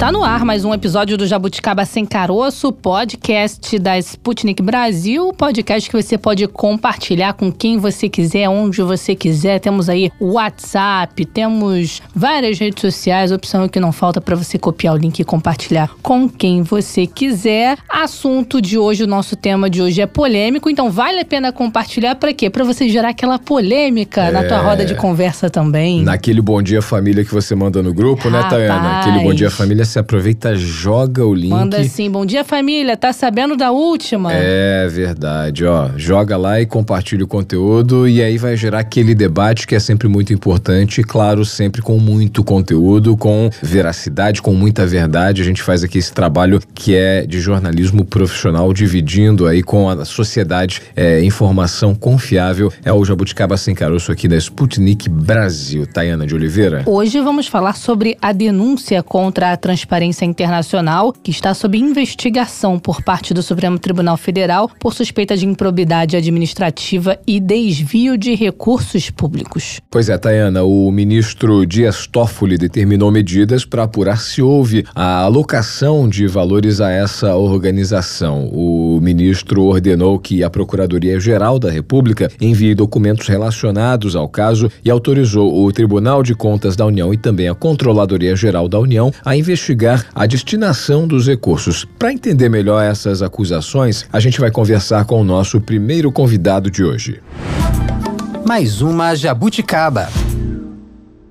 Está no ar mais um episódio do Jabuticaba Sem Caroço, podcast da Sputnik Brasil, podcast que você pode compartilhar com quem você quiser, onde você quiser. Temos aí o WhatsApp, temos várias redes sociais, opção que não falta para você copiar o link e compartilhar com quem você quiser. Assunto de hoje, o nosso tema de hoje é polêmico, então vale a pena compartilhar para quê? Para você gerar aquela polêmica é... na tua roda de conversa também. Naquele bom dia família que você manda no grupo, Rapaz. né, Tayana? Aquele bom dia família você aproveita, joga o link. Manda assim, bom dia família, tá sabendo da última? É verdade, ó. Joga lá e compartilha o conteúdo e aí vai gerar aquele debate que é sempre muito importante, claro, sempre com muito conteúdo, com veracidade, com muita verdade. A gente faz aqui esse trabalho que é de jornalismo profissional, dividindo aí com a sociedade é, informação confiável. É o Jabuticaba Sem Caroço aqui da Sputnik Brasil. Tayana de Oliveira. Hoje vamos falar sobre a denúncia contra a transparência Transparência Internacional, que está sob investigação por parte do Supremo Tribunal Federal por suspeita de improbidade administrativa e desvio de recursos públicos. Pois é, Tayana, o ministro Dias Toffoli determinou medidas para apurar se houve a alocação de valores a essa organização. O ministro ordenou que a Procuradoria-Geral da República envie documentos relacionados ao caso e autorizou o Tribunal de Contas da União e também a Controladoria-Geral da União a investigar investigar a destinação dos recursos. Para entender melhor essas acusações, a gente vai conversar com o nosso primeiro convidado de hoje. Mais uma jabuticaba.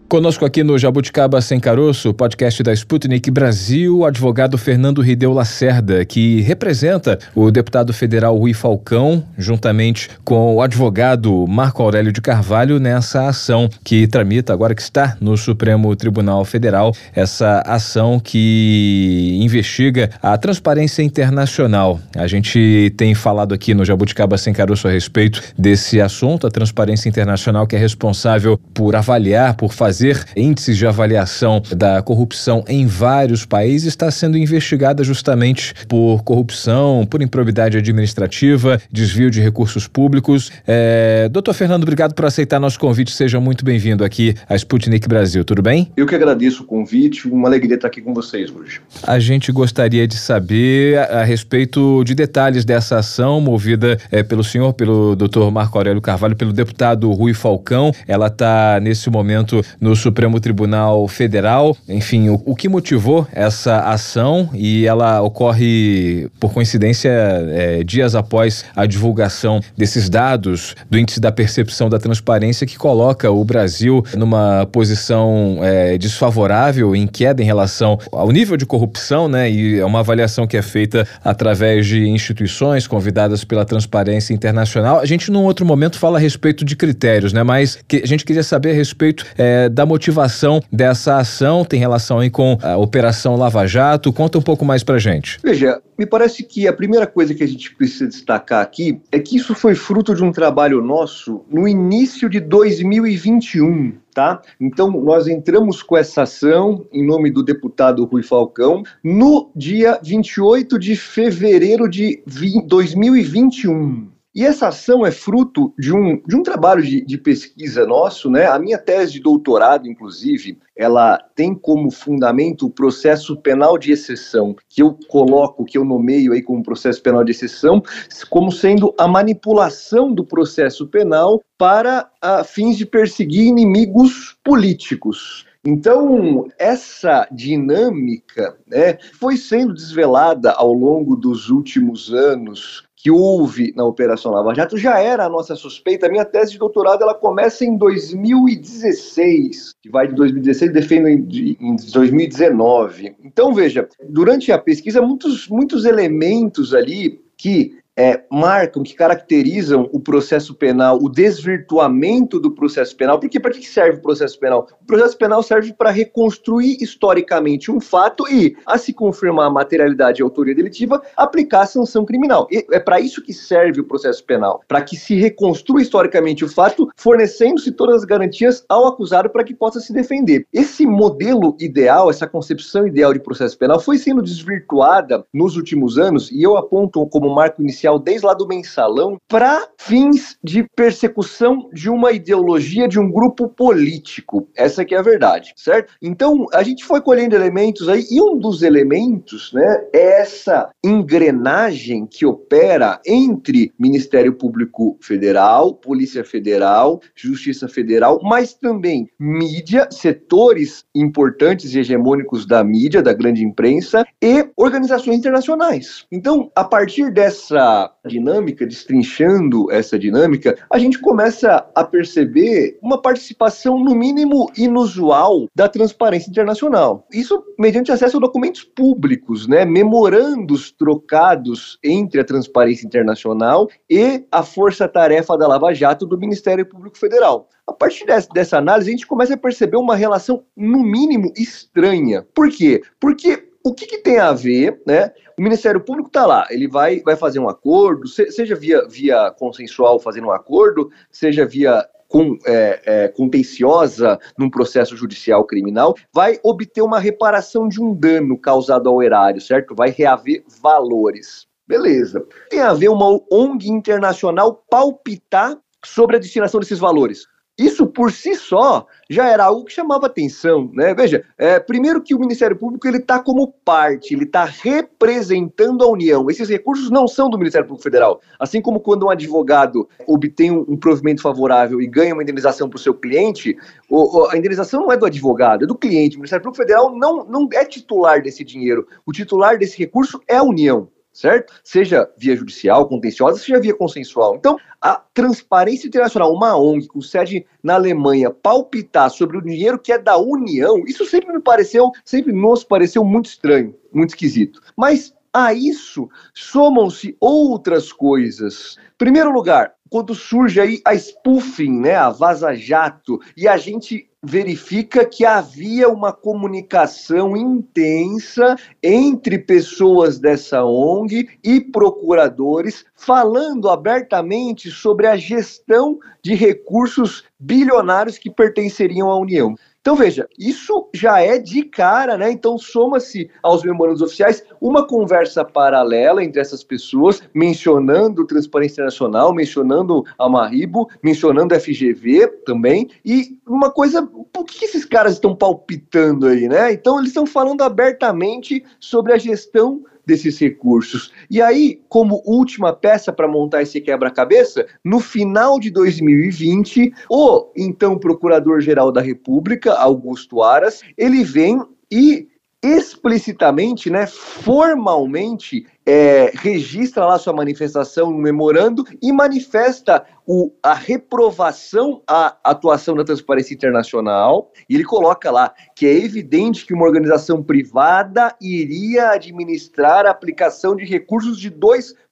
Conosco aqui no Jabuticaba Sem Caroço, podcast da Sputnik Brasil, o advogado Fernando Rideu Lacerda, que representa o deputado federal Rui Falcão, juntamente com o advogado Marco Aurélio de Carvalho, nessa ação que tramita, agora que está no Supremo Tribunal Federal, essa ação que investiga a transparência internacional. A gente tem falado aqui no Jabuticaba Sem Caroço a respeito desse assunto, a transparência internacional que é responsável por avaliar, por fazer fazer índices de avaliação da corrupção em vários países, está sendo investigada justamente por corrupção, por improbidade administrativa, desvio de recursos públicos. É... Doutor Fernando, obrigado por aceitar nosso convite. Seja muito bem-vindo aqui à Sputnik Brasil. Tudo bem? Eu que agradeço o convite. Uma alegria estar aqui com vocês hoje. A gente gostaria de saber a, a respeito de detalhes dessa ação movida é, pelo senhor, pelo doutor Marco Aurélio Carvalho, pelo deputado Rui Falcão. Ela está, nesse momento, no no Supremo Tribunal Federal. Enfim, o, o, que motivou essa ação e ela ocorre, por coincidência, é, dias após a divulgação desses dados do Índice da Percepção da Transparência, que coloca o Brasil numa posição é, desfavorável, em queda em relação ao nível de corrupção, né? E é uma avaliação que é feita através de instituições convidadas pela Transparência Internacional. A gente, num outro momento, fala a respeito de critérios, né? Mas que a gente queria saber a respeito é, da motivação dessa ação, tem relação aí com a Operação Lava Jato. Conta um pouco mais pra gente. Veja, me parece que a primeira coisa que a gente precisa destacar aqui é que isso foi fruto de um trabalho nosso no início de 2021. Tá? Então, nós entramos com essa ação em nome do deputado Rui Falcão no dia 28 de fevereiro de 2021. E essa ação é fruto de um, de um trabalho de, de, pesquisa nosso, né? A minha tese de doutorado, inclusive, ela tem como fundamento o processo penal de exceção, que eu coloco, que eu nomeio aí como processo penal de exceção, como sendo a manipulação do processo penal para a, fins de perseguir inimigos políticos. Então, essa dinâmica né, foi sendo desvelada ao longo dos últimos anos que houve na Operação Lava Jato já era a nossa suspeita. A minha tese de doutorado ela começa em 2016, que vai de 2016 defendo em, em 2019. Então veja, durante a pesquisa muitos muitos elementos ali que é, marcam, que caracterizam o processo penal, o desvirtuamento do processo penal. Porque para que serve o processo penal? O processo penal serve para reconstruir historicamente um fato e, a se confirmar a materialidade e a autoria delitiva, aplicar a sanção criminal. E é para isso que serve o processo penal, para que se reconstrua historicamente o fato, fornecendo-se todas as garantias ao acusado para que possa se defender. Esse modelo ideal, essa concepção ideal de processo penal foi sendo desvirtuada nos últimos anos, e eu aponto como marco inicial desde lá do mensalão, para fins de persecução de uma ideologia, de um grupo político. Essa que é a verdade, certo? Então, a gente foi colhendo elementos aí, e um dos elementos, né, é essa engrenagem que opera entre Ministério Público Federal, Polícia Federal, Justiça Federal, mas também mídia, setores importantes e hegemônicos da mídia, da grande imprensa e organizações internacionais. Então, a partir dessa dinâmica, destrinchando essa dinâmica, a gente começa a perceber uma participação, no mínimo, inusual da transparência internacional. Isso mediante acesso a documentos públicos, né, memorandos trocados entre a transparência internacional e a força-tarefa da Lava Jato do Ministério Público Federal. A partir dessa, dessa análise, a gente começa a perceber uma relação, no mínimo, estranha. Por quê? Porque o que, que, tem a ver, né? O Ministério Público está lá, ele vai, vai fazer um acordo, seja via, via consensual fazendo um acordo, seja via com, é, é, contenciosa num processo judicial criminal, vai obter uma reparação de um dano causado ao erário, certo? Vai reaver valores. Beleza. Tem a ver uma ONG internacional palpitar sobre a destinação desses valores. Isso por si só já era algo que chamava atenção, né? Veja, é, primeiro que o Ministério Público ele está como parte, ele está representando a União. Esses recursos não são do Ministério Público Federal. Assim como quando um advogado obtém um, provimento favorável e ganha uma indenização para o seu cliente, o, a indenização não é do advogado, é do cliente. O Ministério Público Federal não, não é titular desse dinheiro. O titular desse recurso é a União certo? Seja via judicial, contenciosa, seja via consensual. Então, a transparência internacional, uma ONG com sede na Alemanha, palpitar sobre o dinheiro que é da União, isso sempre me pareceu, sempre nos pareceu muito estranho, muito esquisito. Mas a isso somam-se outras coisas. Primeiro lugar, quando surge aí a spoofing, né, a vaza-jato, e a gente verifica que havia uma comunicação intensa entre pessoas dessa ONG e procuradores falando abertamente sobre a gestão de recursos bilionários que pertenceriam à União. Então veja, isso já é de cara, né? Então soma-se aos memorandos oficiais uma conversa paralela entre essas pessoas, mencionando Transparência Nacional, mencionando a Maribo, mencionando a FGV também, e uma coisa, por que esses caras estão palpitando aí, né? Então eles estão falando abertamente sobre a gestão desses recursos. E aí, como última peça para montar esse quebra-cabeça, no final de 2020, o então Procurador-Geral da República, Augusto Aras, ele vem e explicitamente, né, formalmente, é, registra lá sua manifestação no memorando e manifesta o, a reprovação à atuação da Transparência Internacional. E ele coloca lá que é evidente que uma organização privada iria administrar a aplicação de recursos de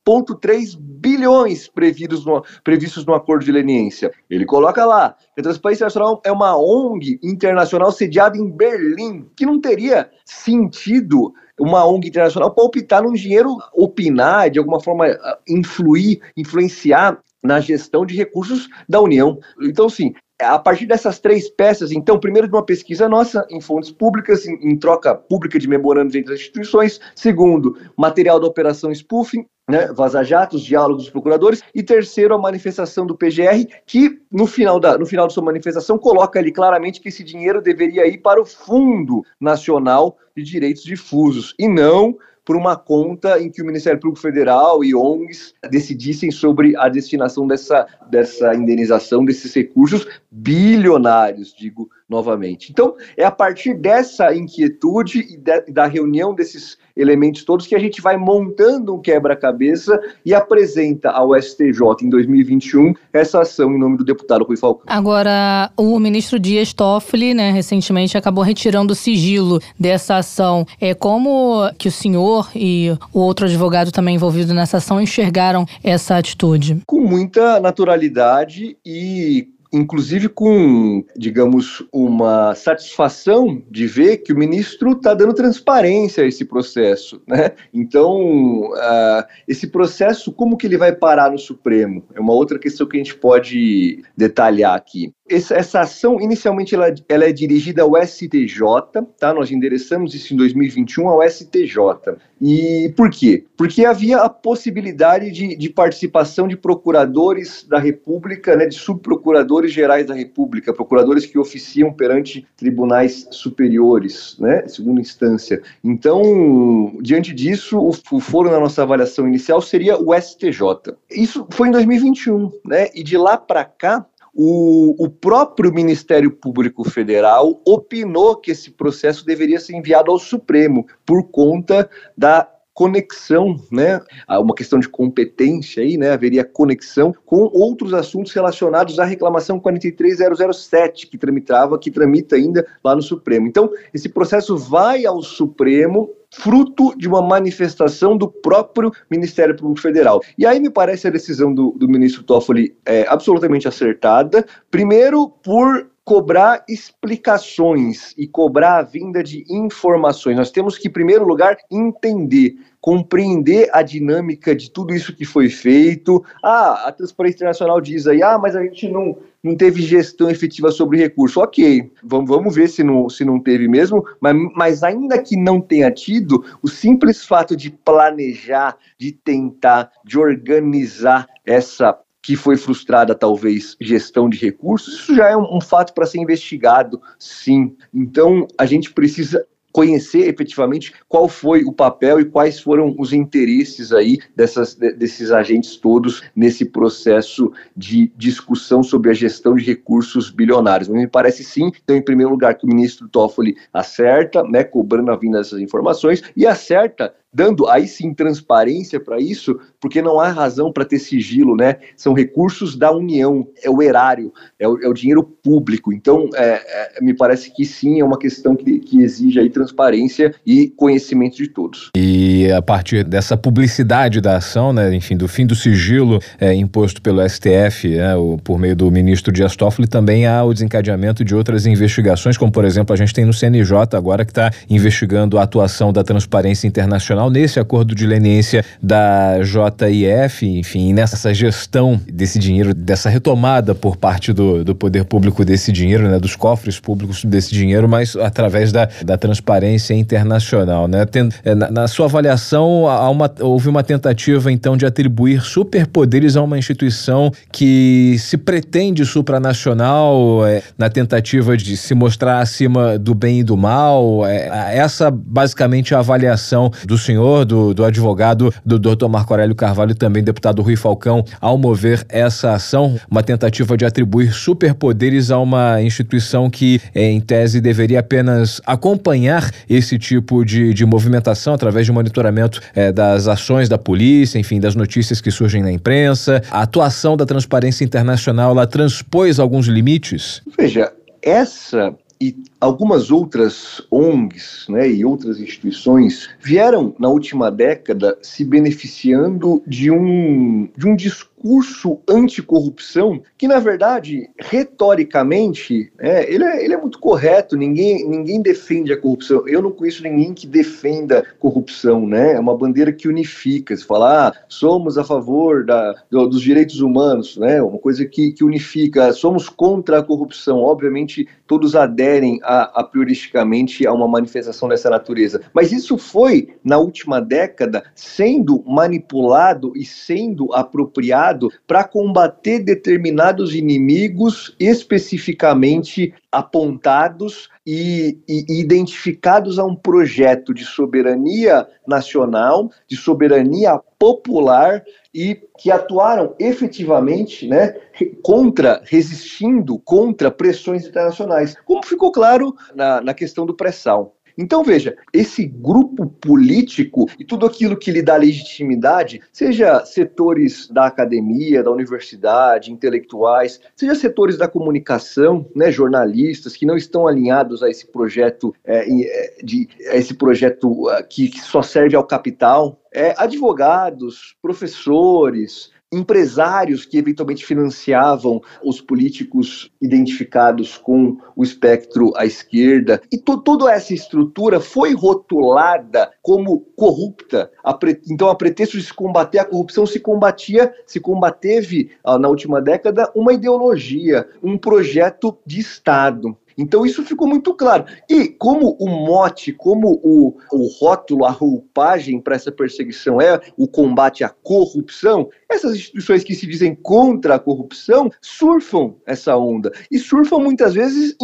2,3 bilhões previstos no, previstos no acordo de leniência. Ele coloca lá que a Transparência Internacional é uma ONG internacional sediada em Berlim, que não teria sentido uma ONG internacional palpitar num dinheiro, opinar, de alguma forma influir, influenciar na gestão de recursos da União. Então, sim, a partir dessas três peças, então, primeiro de uma pesquisa nossa em fontes públicas, em, em troca pública de memorandos entre as instituições. Segundo, material da operação spoofing, né, vaza-jatos, diálogos dos procuradores. E terceiro, a manifestação do PGR, que no final, da, no final de sua manifestação coloca ali claramente que esse dinheiro deveria ir para o Fundo Nacional de Direitos Difusos e não por uma conta em que o Ministério Público Federal e ONGs decidissem sobre a destinação dessa, dessa indenização desses recursos bilionários, digo novamente. Então, é a partir dessa inquietude e da reunião desses elementos todos que a gente vai montando um quebra-cabeça e apresenta ao STJ em 2021 essa ação em nome do deputado Rui Falcão. Agora, o ministro Dias Toffoli, né, recentemente acabou retirando o sigilo dessa ação. É como que o senhor e o outro advogado também envolvido nessa ação enxergaram essa atitude? Com muita naturalidade e inclusive com, digamos, uma satisfação de ver que o ministro está dando transparência a esse processo, né? Então, uh, esse processo, como que ele vai parar no Supremo? É uma outra questão que a gente pode detalhar aqui. Essa, essa ação, inicialmente, ela, ela, é dirigida ao STJ, tá? Nós endereçamos isso em 2021 ao STJ. E por quê? Porque havia a possibilidade de, de participação de procuradores da República, né, de subprocuradores gerais da República, procuradores que oficiam perante tribunais superiores, né, segunda instância. Então, diante disso, o, o foro na nossa avaliação inicial seria o STJ. Isso foi em 2021, né? E de lá para cá, o, o, próprio Ministério Público Federal opinou que esse processo deveria ser enviado ao Supremo por conta da conexão, né? Uma questão de competência aí, né? Haveria conexão com outros assuntos relacionados à reclamação 43007 que tramitava, que tramita ainda lá no Supremo. Então, esse processo vai ao Supremo fruto de uma manifestação do próprio Ministério Público Federal. E aí me parece a decisão do, do ministro Toffoli é, absolutamente acertada, primeiro por cobrar explicações e cobrar a vinda de informações. Nós temos que, em primeiro lugar, entender, compreender a dinâmica de tudo isso que foi feito. Ah, a Transparência Internacional diz aí, ah, mas a gente não, não teve gestão efetiva sobre recurso. Ok, vamos, vamos ver se não, se não teve mesmo, mas, mas ainda que não tenha tido, o simples fato de planejar, de tentar, de organizar essa que foi frustrada, talvez, gestão de recursos, isso já é um, um fato para ser investigado, sim. Então, a gente precisa conhecer efetivamente qual foi o papel e quais foram os interesses aí dessas, desses agentes todos nesse processo de discussão sobre a gestão de recursos bilionários. Me parece sim, então, em primeiro lugar, que o ministro Toffoli acerta, né, cobrando a vinda dessas informações, e acerta dando aí sim transparência para isso, porque não há razão para ter sigilo, né? São recursos da União, é o erário, é o, é o dinheiro público. Então, é, é, me parece que sim, é uma questão que, que exige aí transparência e conhecimento de todos. E a partir dessa publicidade da ação, né, enfim, do fim do sigilo é, imposto pelo STF, né, o, por meio do ministro Dias Toffoli, também há o desencadeamento de outras investigações, como por exemplo a gente tem no CNJ agora que está investigando a atuação da Transparência Internacional nesse acordo de leniência da JIF, enfim, nessa gestão desse dinheiro, dessa retomada por parte do, do poder público desse dinheiro, né, dos cofres públicos desse dinheiro, mas através da, da transparência internacional, né? Tem, é, na, na, sua avaliação, uma, houve uma tentativa então de atribuir superpoderes a uma instituição que se pretende supranacional, é, na tentativa de se mostrar acima do bem e do mal. É, essa basicamente é a avaliação do senhor do, do advogado do Dr. Marco Aurélio Carvalho e também deputado Rui Falcão, ao mover essa ação, uma tentativa de atribuir superpoderes a uma instituição que, em tese, deveria apenas acompanhar esse tipo de, de movimentação através de monitoramento é, das ações da polícia, enfim, das notícias que surgem na imprensa. A atuação da transparência internacional, ela transpôs alguns limites? Veja, essa e algumas outras ONGs né, e outras instituições vieram na última década se beneficiando de um, de um discurso discurso anticorrupção que, na verdade, retoricamente, é, ele, é, ele é muito correto, ninguém, ninguém defende a corrupção. Eu não conheço ninguém que defenda corrupção, né? É uma bandeira que unifica. Se falar, ah, somos a favor da, do, dos direitos humanos, né? Uma coisa que, que unifica, somos contra a corrupção. Obviamente, todos aderem a, a prioristicamente a uma manifestação dessa natureza. Mas isso foi, na última década, sendo manipulado e sendo apropriado para combater determinados inimigos especificamente apontados e, e, identificados a um projeto de soberania nacional, de soberania popular e que atuaram efetivamente né, contra, resistindo contra pressões internacionais, como ficou claro na, na questão do pré-sal. Então, veja, esse grupo político e tudo aquilo que lhe dá legitimidade, seja setores da academia, da universidade, intelectuais, seja setores da comunicação, né, jornalistas que não estão alinhados a esse projeto, é, é de, a esse projeto que, que só serve ao capital, é, advogados, professores, empresários que eventualmente financiavam os políticos identificados com o espectro à esquerda. E to toda essa estrutura foi rotulada como corrupta. A então, a pretexto de se combater a corrupção, se combatia, se combateve ah, na última década uma ideologia, um projeto de Estado. Então isso ficou muito claro. E como o mote, como o, o rótulo, a roupagem para essa perseguição é o combate à corrupção, essas instituições que se dizem contra a corrupção surfam essa onda. E surfam muitas vezes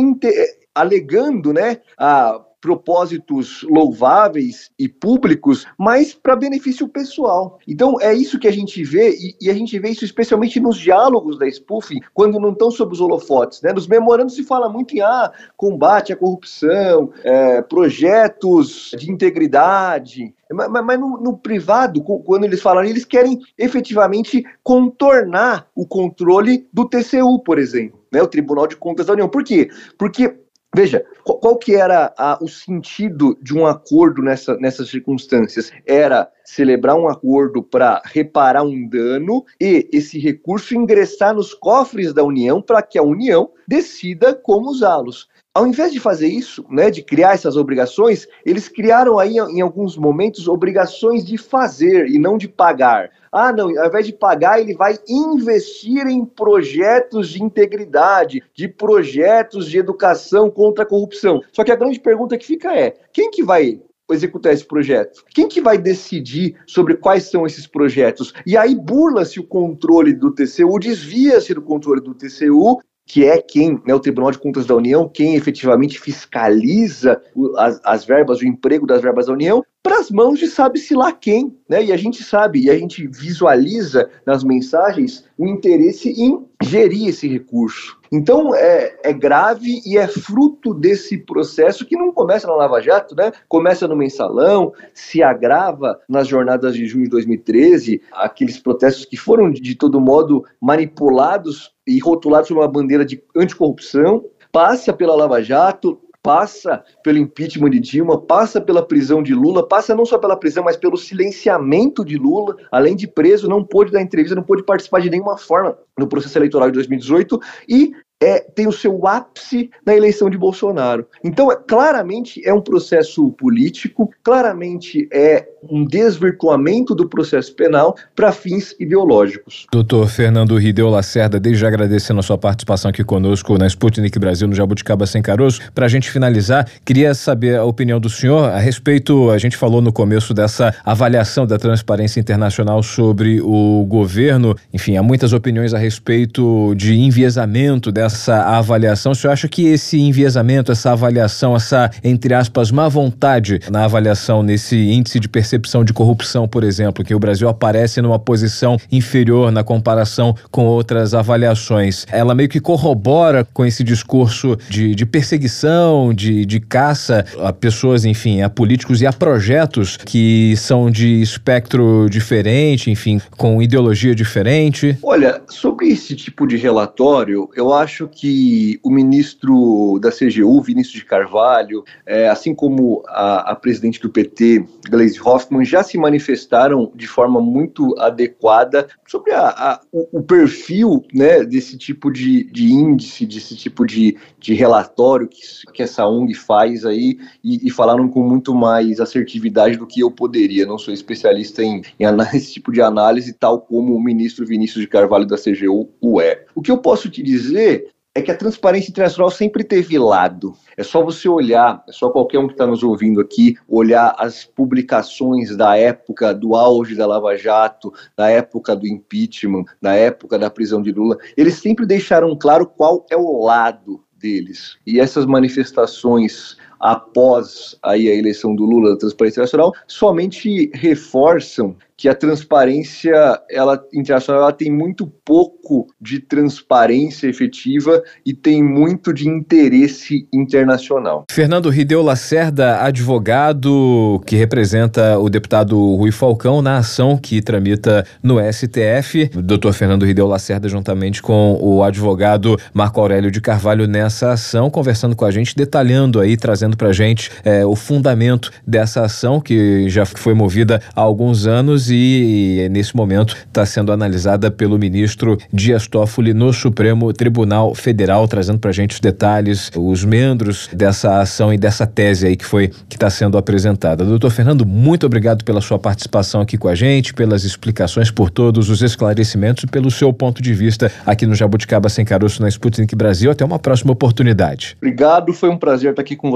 alegando né, a propósitos louváveis e públicos, mas para benefício pessoal. Então é isso que a gente vê, e, e, a gente vê isso especialmente nos diálogos da spoofing, quando não estão sob os holofotes. Né? Nos memorandos se fala muito em ah, combate à corrupção, é, projetos de integridade, mas, mas no, no, privado, quando eles falam, eles querem efetivamente contornar o controle do TCU, por exemplo, né, o Tribunal de Contas da União. Por quê? Porque Veja, qual, qual que era a, o sentido de um acordo nessa, nessas circunstâncias? Era celebrar um acordo para reparar um dano e esse recurso ingressar nos cofres da União para que a União decida como usá-los. Ao invés de fazer isso, né, de criar essas obrigações, eles criaram aí em alguns momentos obrigações de fazer e não de pagar. Ah, não, ao invés de pagar, ele vai investir em projetos de integridade, de projetos de educação contra a corrupção. Só que a grande pergunta que fica é: quem que vai executar esse projeto? Quem que vai decidir sobre quais são esses projetos? E aí burla-se o controle do TCU, desvia-se do controle do TCU que é quem, né, o Tribunal de Contas da União, quem efetivamente fiscaliza as, as verbas, o emprego das verbas da União, para as mãos de sabe-se lá quem, né? E a gente sabe, e a gente visualiza nas mensagens o interesse em gerir esse recurso. Então é, é grave e é fruto desse processo que não começa na Lava Jato, né? Começa no mensalão, se agrava nas jornadas de junho de 2013, aqueles protestos que foram de todo modo manipulados e rotulados sob uma bandeira de anticorrupção, passa pela Lava Jato, passa pelo impeachment de Dilma, passa pela prisão de Lula, passa não só pela prisão, mas pelo silenciamento de Lula, além de preso, não pôde dar entrevista, não pôde participar de nenhuma forma no processo eleitoral de 2018 e é, tem o seu ápice na eleição de Bolsonaro. Então, é, claramente é um processo político, claramente é um desvirtuamento do processo penal para fins ideológicos. Doutor Fernando Rideu Lacerda, desde agradecendo a sua participação aqui conosco na Sputnik Brasil, no Jabuticaba Sem Caroço. Para a gente finalizar, queria saber a opinião do senhor a respeito, a gente falou no começo dessa avaliação da transparência internacional sobre o governo. Enfim, há muitas opiniões a respeito de enviesamento dessa avaliação. O senhor acha que esse enviesamento, essa avaliação, essa, entre aspas, má vontade na avaliação nesse índice de percepção percepção de corrupção, por exemplo, que o Brasil aparece numa posição inferior na comparação com outras avaliações. Ela meio que corrobora com esse discurso de, de perseguição, de, de caça a pessoas, enfim, a políticos e a projetos que são de espectro diferente, enfim, com ideologia diferente? Olha, sobre esse tipo de relatório, eu acho que o ministro da CGU, Vinícius de Carvalho, é, assim como a, a presidente do PT, Gleisi Hoffmann, Hoffman já se manifestaram de forma muito adequada sobre a, a, o, o, perfil né, desse tipo de, de índice, desse tipo de, de relatório que, que essa ONG faz aí e, e, falaram com muito mais assertividade do que eu poderia. Não sou especialista em, em esse tipo de análise, tal como o ministro Vinícius de Carvalho da CGU o é. O que eu posso te dizer é que a transparência internacional sempre teve lado. É só você olhar, é só qualquer um que está nos ouvindo aqui, olhar as publicações da época do auge da Lava Jato, da época do impeachment, da época da prisão de Lula. Eles sempre deixaram claro qual é o lado deles. E essas manifestações após aí a eleição do Lula da Transparência Nacional somente reforçam que a transparência ela internacional ela tem muito pouco de transparência efetiva e tem muito de interesse internacional. Fernando Rideu Lacerda, advogado que representa o deputado Rui Falcão na ação que tramita no STF. Doutor Fernando Rideu Lacerda, juntamente com o advogado Marco Aurélio de Carvalho nessa ação, conversando com a gente, detalhando aí, trazendo pra gente é, o fundamento dessa ação que já foi movida há alguns anos e nesse momento está sendo analisada pelo ministro Dias Toffoli no Supremo Tribunal Federal, trazendo para a gente os detalhes, os membros dessa ação e dessa tese aí que foi que está sendo apresentada. Doutor Fernando, muito obrigado pela sua participação aqui com a gente, pelas explicações, por todos os esclarecimentos e pelo seu ponto de vista aqui no Jabuticaba Sem Caroço na Sputnik Brasil. Até uma próxima oportunidade. Obrigado, foi um prazer estar aqui com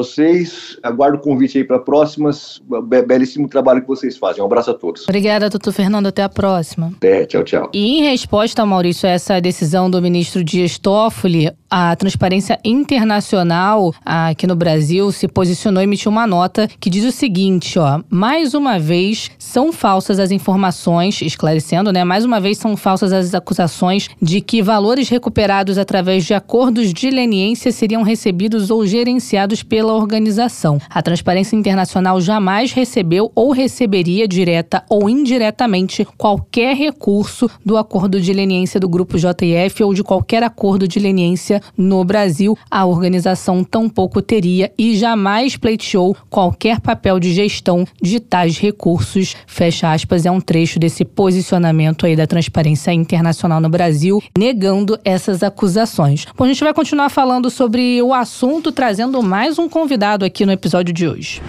Aguardo o convite aí para próximas. Belíssimo trabalho que vocês fazem. Um abraço a todos. Obrigada doutor Fernando. Até a próxima. É, tchau, tchau. E em resposta, Maurício, a essa decisão do ministro Dias Toffoli, a Transparência Internacional aqui no Brasil se posicionou e emitiu uma nota que diz o seguinte, ó, mais uma vez são falsas as informações, esclarecendo, né, mais uma vez são falsas as acusações de que valores recuperados através de acordos de leniência seriam recebidos ou gerenciados pela organização. A Transparência Internacional jamais recebeu ou receberia direta ou indiretamente qualquer recurso do acordo de leniência do grupo JF ou de qualquer acordo de leniência no Brasil, a organização tampouco teria e jamais pleiteou qualquer papel de gestão de tais recursos. Fecha aspas, é um trecho desse posicionamento aí da Transparência Internacional no Brasil, negando essas acusações. Bom, a gente vai continuar falando sobre o assunto, trazendo mais um convidado aqui no episódio de hoje.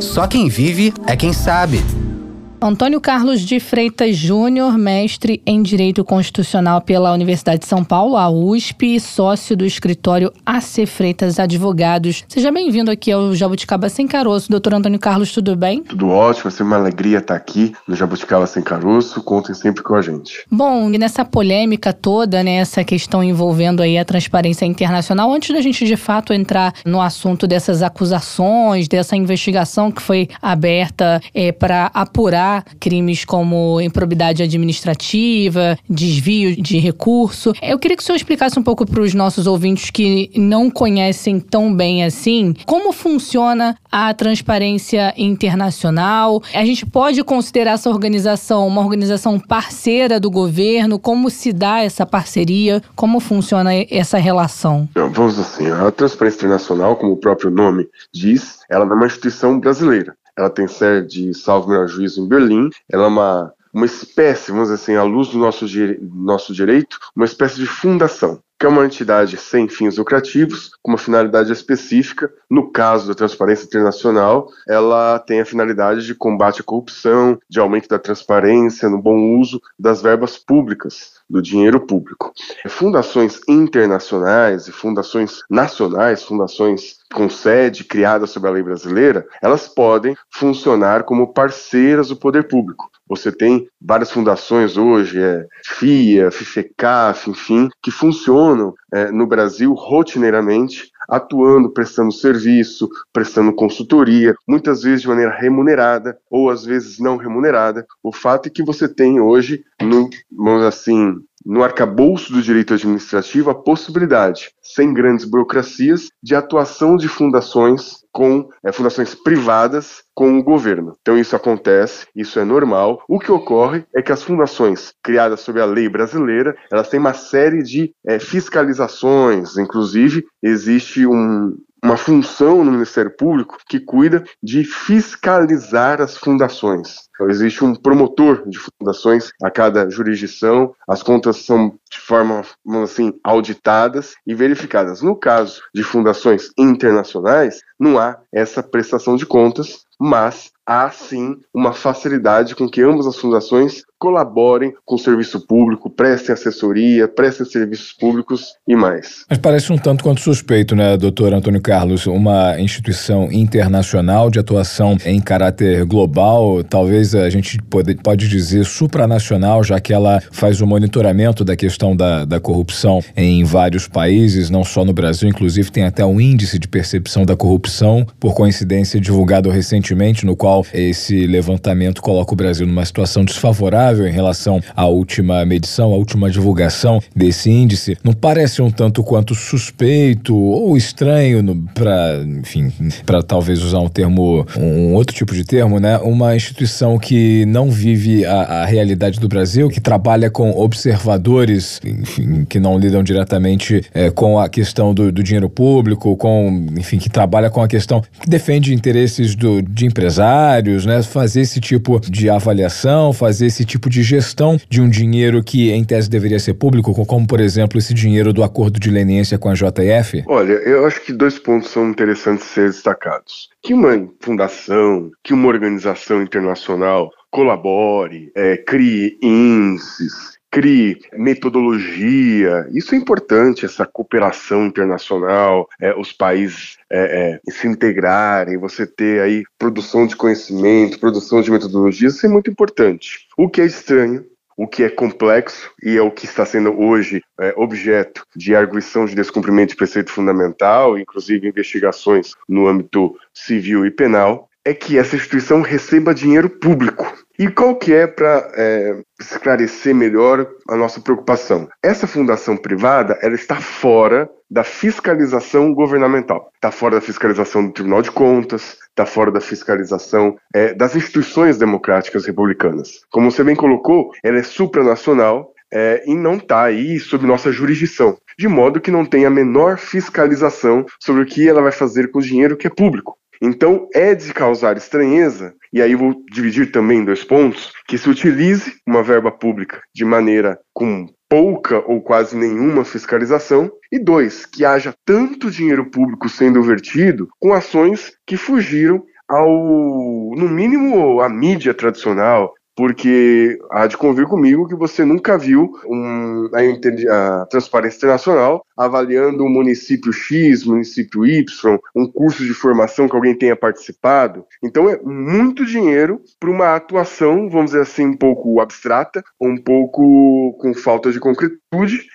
Só quem vive é quem sabe. Antônio Carlos de Freitas Júnior, mestre em Direito Constitucional pela Universidade de São Paulo, a USP, e sócio do escritório AC Freitas Advogados. Seja bem-vindo aqui ao Jabuticaba Sem Caroço. Doutor Antônio Carlos, tudo bem? Tudo ótimo, é sempre uma alegria estar aqui no Jabuticaba Sem Caroço. Contem sempre com a gente. Bom, e nessa polêmica toda, né, essa questão envolvendo aí a transparência internacional, antes da gente de fato entrar no assunto dessas acusações, dessa investigação que foi aberta é, para apurar crimes como improbidade administrativa, desvio de recurso. Eu queria que o senhor explicasse um pouco para os nossos ouvintes que não conhecem tão bem assim como funciona a transparência internacional. A gente pode considerar essa organização uma organização parceira do governo? Como se dá essa parceria? Como funciona essa relação? Vamos assim, a transparência internacional, como o próprio nome diz, ela é uma instituição brasileira. Ela tem sede, salvo meu juízo, em Berlim. Ela é uma, uma espécie, vamos dizer assim, à luz do nosso, nosso direito, uma espécie de fundação que é uma entidade sem fins lucrativos, com uma finalidade específica. No caso da Transparência Internacional, ela tem a finalidade de combate à corrupção, de aumento da transparência, no bom uso das verbas públicas, do dinheiro público. Fundações internacionais e fundações nacionais, fundações com sede criada sob a lei brasileira, elas podem funcionar como parceiras do poder público. Você tem várias fundações hoje, é, FIA, FIFECAF, enfim, que funcionam é, no Brasil rotineiramente, atuando, prestando serviço, prestando consultoria, muitas vezes de maneira remunerada ou às vezes não remunerada. O fato é que você tem hoje, no, vamos assim, no arcabouço do direito administrativo a possibilidade, sem grandes burocracias, de atuação de fundações com é, fundações privadas com o governo. Então isso acontece, isso é normal. O que ocorre é que as fundações criadas sob a lei brasileira, elas têm uma série de é, fiscalizações, inclusive existe um, uma função no Ministério Público que cuida de fiscalizar as fundações. Então, existe um promotor de fundações a cada jurisdição, as contas são de forma, assim, auditadas e verificadas. No caso de fundações internacionais, não há essa prestação de contas, mas há sim uma facilidade com que ambas as fundações colaborem com o serviço público, prestem assessoria, prestem serviços públicos e mais. Mas parece um tanto quanto suspeito, né, doutor Antônio Carlos? Uma instituição internacional de atuação em caráter global, talvez a gente pode, pode dizer supranacional, já que ela faz o monitoramento da questão questão da, da corrupção em vários países, não só no Brasil, inclusive tem até um índice de percepção da corrupção, por coincidência, divulgado recentemente, no qual esse levantamento coloca o Brasil numa situação desfavorável em relação à última medição, à última divulgação desse índice. Não parece um tanto quanto suspeito ou estranho para, enfim, para talvez usar um termo, um outro tipo de termo, né? Uma instituição que não vive a, a realidade do Brasil, que trabalha com observadores, enfim, que não lidam diretamente é, com a questão do, do, dinheiro público, com, enfim, que trabalha com a questão que defende interesses do, de empresários, né? Fazer esse tipo de avaliação, fazer esse tipo de gestão de um dinheiro que em tese deveria ser público, como por exemplo esse dinheiro do acordo de leniência com a JF? Olha, eu acho que dois pontos são interessantes ser destacados. Que uma fundação, que uma organização internacional colabore, é, crie índices, crie metodologia. Isso é importante, essa cooperação internacional, é, os países é, é, se integrarem, você ter aí produção de conhecimento, produção de metodologia, isso é muito importante. O que é estranho o que é complexo e é o que está sendo hoje é, objeto de arguição de descumprimento de preceito fundamental, inclusive investigações no âmbito civil e penal, é que essa instituição receba dinheiro público. E qual que é para é, esclarecer melhor a nossa preocupação? Essa fundação privada ela está fora da fiscalização governamental, está fora da fiscalização do Tribunal de Contas, está fora da fiscalização é, das instituições democráticas republicanas. Como você bem colocou, ela é supranacional é, e não está aí sob nossa jurisdição, de modo que não tem a menor fiscalização sobre o que ela vai fazer com o dinheiro que é público. Então é de causar estranheza, e aí vou dividir também dois pontos, que se utilize uma verba pública de maneira com pouca ou quase nenhuma fiscalização, e dois, que haja tanto dinheiro público sendo vertido com ações que fugiram ao, no mínimo, a mídia tradicional, porque há de convir comigo que você nunca viu um, a, a, Transparência Internacional avaliando um município X, município Y, um curso de formação que alguém tenha participado. Então é muito dinheiro para uma atuação, vamos dizer assim, um pouco abstrata, um pouco com falta de concretude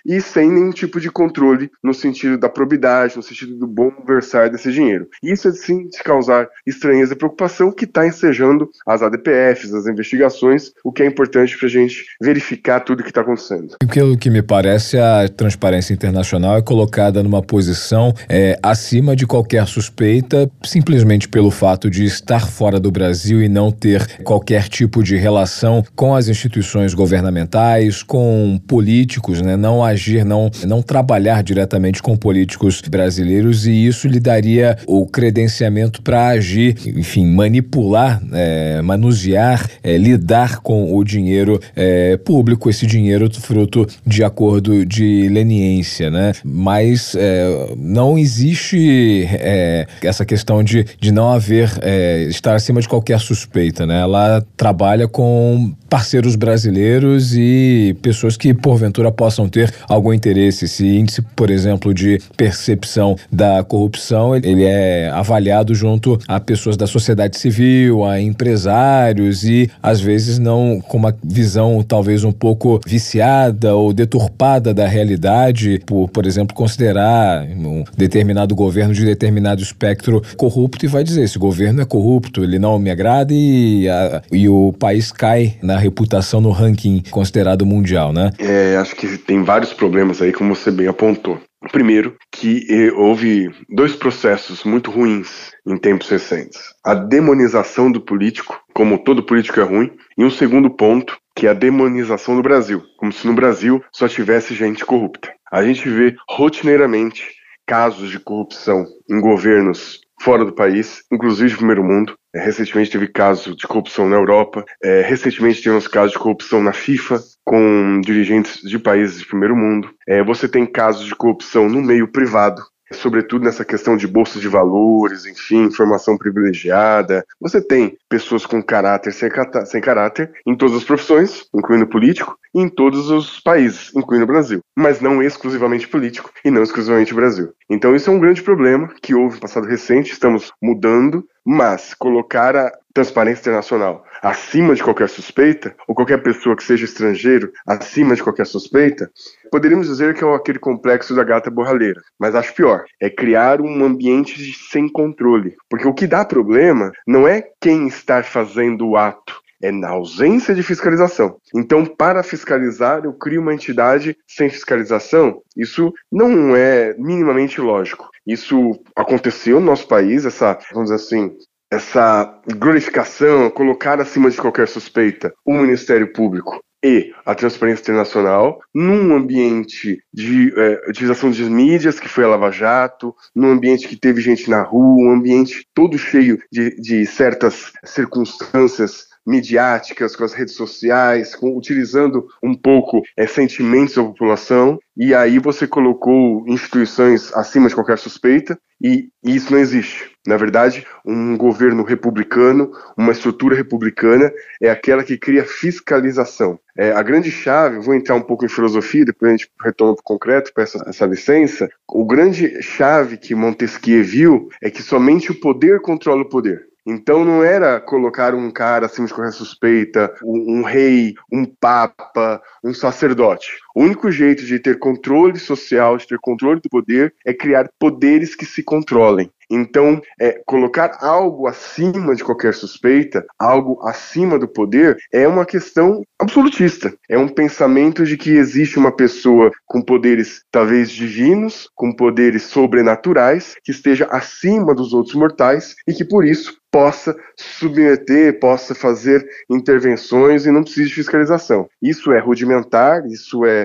e sem nenhum tipo de controle no sentido da probidade, no sentido do bom versar desse dinheiro. Isso é sim de causar estranheza e preocupação que está ensejando as ADPFs, as investigações o que é importante para a gente verificar tudo o que está acontecendo. Pelo que me parece, a transparência internacional é colocada numa posição é, acima de qualquer suspeita, simplesmente pelo fato de estar fora do Brasil e não ter qualquer tipo de relação com as instituições governamentais, com políticos, né? não agir, não, não trabalhar diretamente com políticos brasileiros e isso lhe daria o credenciamento para agir, enfim, manipular, é, manusear, é, lidar com o dinheiro é, público, esse dinheiro fruto de acordo de leniência, né? Mas é, não existe é, essa questão de, de não haver, é, estar acima de qualquer suspeita, né? Ela trabalha com parceiros brasileiros e pessoas que porventura possam ter algum interesse. Esse índice, por exemplo, de percepção da corrupção, ele é avaliado junto a pessoas da sociedade civil, a empresários e às vezes não com uma visão talvez um pouco viciada ou deturpada da realidade, por, por exemplo, considerar um determinado governo de determinado espectro corrupto e vai dizer: esse governo é corrupto, ele não me agrada e, a, e o país cai na reputação no ranking considerado mundial, né? É, acho que tem vários problemas aí, como você bem apontou. Primeiro, que eh, houve dois processos muito ruins em tempos recentes: a demonização do político, como todo político é ruim, e um segundo ponto, que é a demonização do Brasil, como se no Brasil só tivesse gente corrupta. A gente vê rotineiramente casos de corrupção em governos fora do país, inclusive do primeiro mundo. É, recentemente teve casos de corrupção na Europa. É, recentemente tivemos casos de corrupção na FIFA com dirigentes de países de primeiro mundo. É, você tem casos de corrupção no meio privado, sobretudo nessa questão de bolsas de valores, enfim, informação privilegiada. Você tem pessoas com caráter sem, sem caráter em todas as profissões, incluindo político, e em todos os países, incluindo o Brasil, mas não exclusivamente político e não exclusivamente Brasil. Então isso é um grande problema que houve no passado recente, estamos mudando, Mas colocar a transparência internacional acima de qualquer suspeita, ou qualquer pessoa que seja estrangeiro acima de qualquer suspeita, poderíamos dizer que é aquele complexo da gata borralheira. Mas acho pior, é criar um ambiente sem controle. Porque o que dá problema não é quem está fazendo o ato, é na ausência de fiscalização. Então, para fiscalizar, eu crio uma entidade sem fiscalização. Isso não é minimamente lógico. Isso aconteceu no nosso país, essa, vamos dizer assim, essa glorificação, colocar acima de qualquer suspeita o Ministério Público e a transparência internacional num ambiente de é, utilização de mídias, que foi a Lava Jato, num ambiente que teve gente na rua, um ambiente todo cheio de, de certas circunstâncias midiáticas, com as redes sociais, com, utilizando um pouco é, sentimentos da população, e aí você colocou instituições acima de qualquer suspeita, e, e isso não existe. Na verdade, um governo republicano, uma estrutura republicana, é aquela que cria fiscalização. É, a grande chave, vou entrar um pouco em filosofia, depois a gente retoma para o concreto, peço essa licença. O grande chave que Montesquieu viu é que somente o poder controla o poder. Então não era colocar um cara acima de qualquer suspeita, um, um, rei, um papa, um sacerdote. O único jeito de ter controle social, de ter controle do poder, é criar poderes que se controlem. Então, é, colocar algo acima de qualquer suspeita, algo acima do poder, é uma questão absolutista. É um pensamento de que existe uma pessoa com poderes talvez divinos, com poderes sobrenaturais, que esteja acima dos outros mortais e que por isso possa submeter, possa fazer intervenções e não precise de fiscalização. Isso é rudimentar, isso é,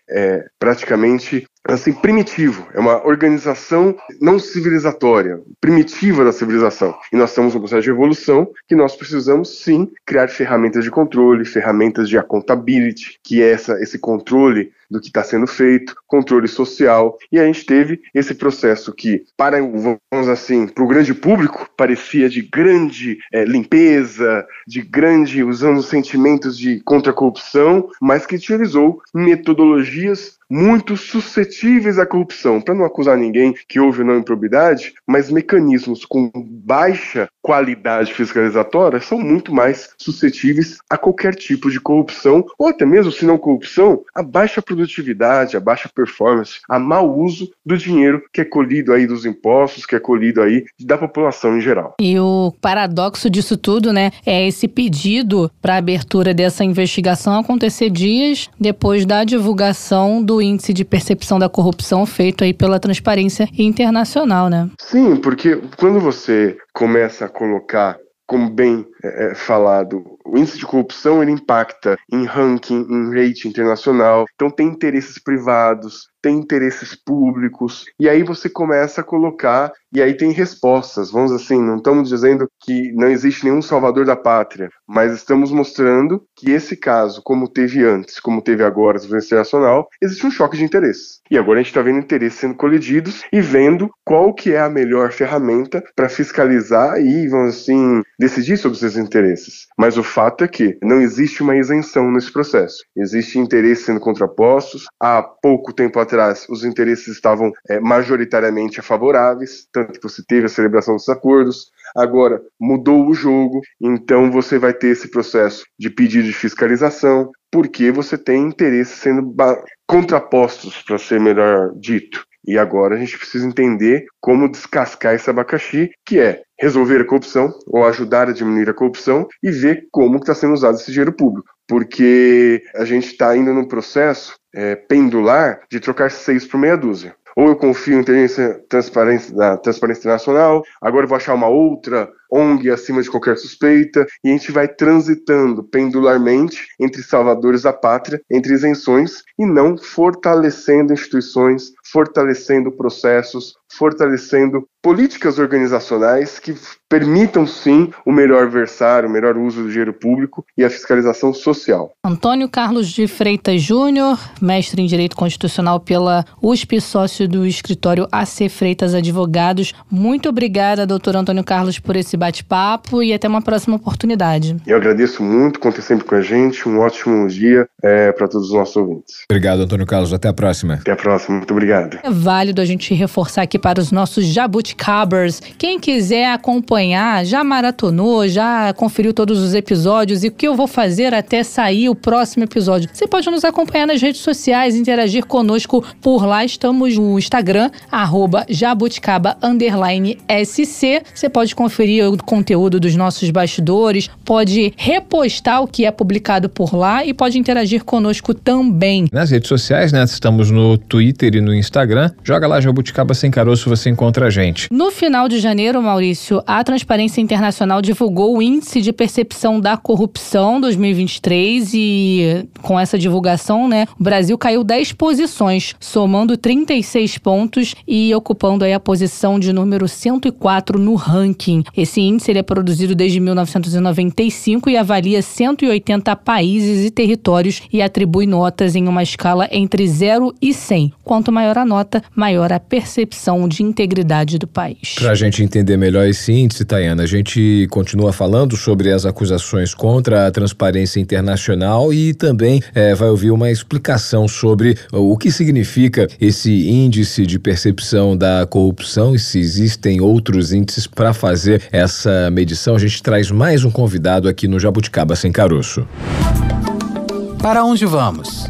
é praticamente assim primitivo, é uma organização não civilizatória, primitiva da civilização. E nós estamos no processo de evolução que nós precisamos sim criar ferramentas de controle, ferramentas de accountability, que é essa, esse controle do que está sendo feito, controle social, e a gente teve esse processo que, para, vamos assim, para o grande público, parecia de grande é, limpeza, de grande, usando sentimentos de contra-corrupção, mas que utilizou dias muito suscetíveis à corrupção, para não acusar ninguém que houve não improbidade, mas mecanismos com baixa qualidade fiscalizatória são muito mais suscetíveis a qualquer tipo de corrupção, ou até mesmo, se não corrupção, a baixa produtividade, a baixa performance, a mau uso do dinheiro que é colhido aí dos impostos, que é colhido aí da população em geral. E o paradoxo disso tudo, né, é esse pedido para abertura dessa investigação acontecer dias depois da divulgação do índice de percepção da corrupção feito aí pela Transparência Internacional, né? Sim, porque quando você começa a colocar como bem é, é, falado, o índice de corrupção ele impacta em ranking, em rate internacional, então tem interesses privados, tem interesses públicos, e aí você começa a colocar, e aí tem respostas. Vamos assim, não estamos dizendo que não existe nenhum salvador da pátria, mas estamos mostrando que esse caso, como teve antes, como teve agora no internacional, existe um choque de interesses. E agora a gente está vendo interesses sendo colididos e vendo qual que é a melhor ferramenta para fiscalizar e, vamos assim, decidir sobre esses interesses. Mas o fato é que não existe uma isenção nesse processo. Existem interesses sendo contrapostos. Há pouco tempo atrás, os interesses estavam é, majoritariamente favoráveis, tanto que você teve a celebração dos acordos, agora mudou o jogo, então você vai ter esse processo de pedido de fiscalização, porque você tem interesses sendo contrapostos, para ser melhor dito. E agora a gente precisa entender como descascar esse abacaxi, que é resolver a corrupção ou ajudar a diminuir a corrupção e ver como está sendo usado esse dinheiro público. Porque a gente está indo num processo é, pendular de trocar seis por meia dúzia. Ou eu confio em transparência, da transparência internacional, agora eu vou achar uma outra ONG acima de qualquer suspeita, e a gente vai transitando pendularmente entre salvadores da pátria, entre isenções, e não fortalecendo instituições, fortalecendo processos, fortalecendo políticas organizacionais que permitam sim o melhor versar, o melhor uso do dinheiro público e a fiscalização social. Antônio Carlos de Freitas Júnior, mestre em Direito Constitucional pela USP, sócio do escritório AC Freitas Advogados. Muito obrigada, doutor Antônio Carlos, por esse bate-papo e até uma próxima oportunidade. Eu agradeço muito, contem sempre com a gente. Um ótimo dia é, para todos os nossos ouvintes. Obrigado, Antônio Carlos. Até a próxima. Até a próxima. Muito obrigado. É válido a gente reforçar aqui para os nossos jabuticabers. Quem quiser acompanhar, já maratonou, já conferiu todos os episódios e o que eu vou fazer até sair o próximo episódio. Você pode nos acompanhar nas redes sociais, interagir conosco por lá. Estamos no Instagram, arroba jabuticaba SC. Você pode conferir o conteúdo dos nossos bastidores, pode repostar o que é publicado por lá e pode interagir conosco também. Nas redes sociais, né? Estamos no Twitter e no Instagram. Joga lá Jabuticaba Sem Caroço, você encontra a gente. No final de janeiro, Maurício, a Transparência Internacional divulgou o Índice de Percepção da Corrupção 2023 e com essa divulgação, né, o Brasil caiu 10 posições, somando 36 pontos e ocupando aí a posição de número 104 no ranking. Esse índice ele é produzido desde 1995 e avalia 180 países e territórios e atribui notas em uma escala entre 0 e 100. Quanto maior a nota, maior a percepção de integridade do país. Para a gente entender melhor esse índice, Tayana, a gente continua falando sobre as acusações contra a transparência internacional e também é, vai ouvir uma explicação sobre o que significa esse índice de percepção da corrupção e se existem outros índices para fazer essa medição. A gente traz mais um convidado aqui no Jabuticaba Sem Caroço. Para onde vamos?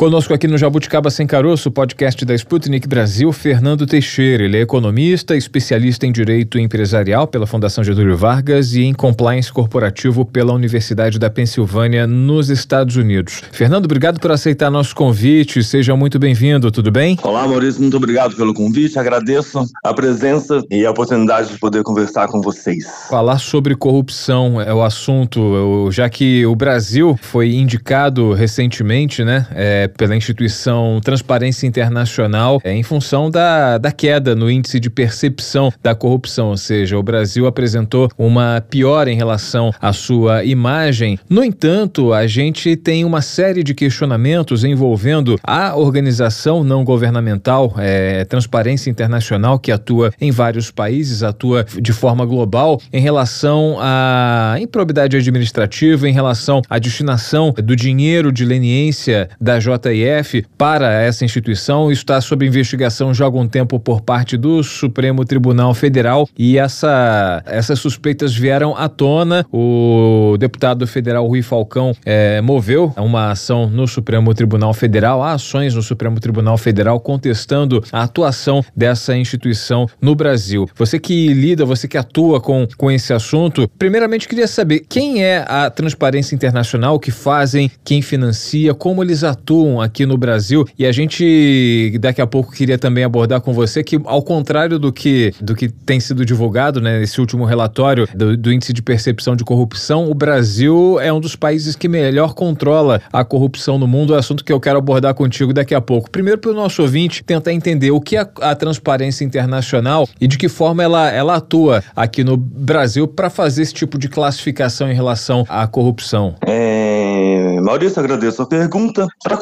Conosco aqui no Jabuticaba Sem Caroço, podcast da Sputnik Brasil, Fernando Teixeira. Ele é economista, especialista em direito empresarial pela Fundação Getúlio Vargas e em compliance corporativo pela Universidade da Pensilvânia, nos Estados Unidos. Fernando, obrigado por aceitar nosso convite. Seja muito bem-vindo, tudo bem? Olá, Maurício, muito obrigado pelo convite. Agradeço a presença e a oportunidade de poder conversar com vocês. Falar sobre corrupção é o assunto, já que o Brasil foi indicado recentemente, né? É, pela instituição Transparência Internacional é, em função da, da queda no índice de percepção da corrupção, ou seja, o Brasil apresentou uma piora em relação à sua imagem. No entanto, a gente tem uma série de questionamentos envolvendo a organização não governamental é, Transparência Internacional, que atua em vários países, atua de forma global, em relação à improbidade administrativa, em relação à destinação do dinheiro de leniência da JF JF para essa instituição está sob investigação já há algum tempo por parte do Supremo Tribunal Federal e essa, essas suspeitas vieram à tona. O deputado federal Rui Falcão é, moveu uma ação no Supremo Tribunal Federal, há ações no Supremo Tribunal Federal contestando a atuação dessa instituição no Brasil. Você que lida, você que atua com, com esse assunto, primeiramente queria saber quem é a Transparência Internacional, que fazem, quem financia, como eles atuam aqui no Brasil e a gente daqui a pouco queria também abordar com você que ao contrário do que do que tem sido divulgado, né, nesse último relatório do, do índice de percepção de corrupção, o Brasil é um dos países que melhor controla a corrupção no mundo, é um assunto que eu quero abordar contigo daqui a pouco. Primeiro para o nosso ouvinte tentar entender o que é a transparência internacional e de que forma ela, ela atua aqui no Brasil para fazer esse tipo de classificação em relação à corrupção. É, Maurício, agradeço a pergunta. Para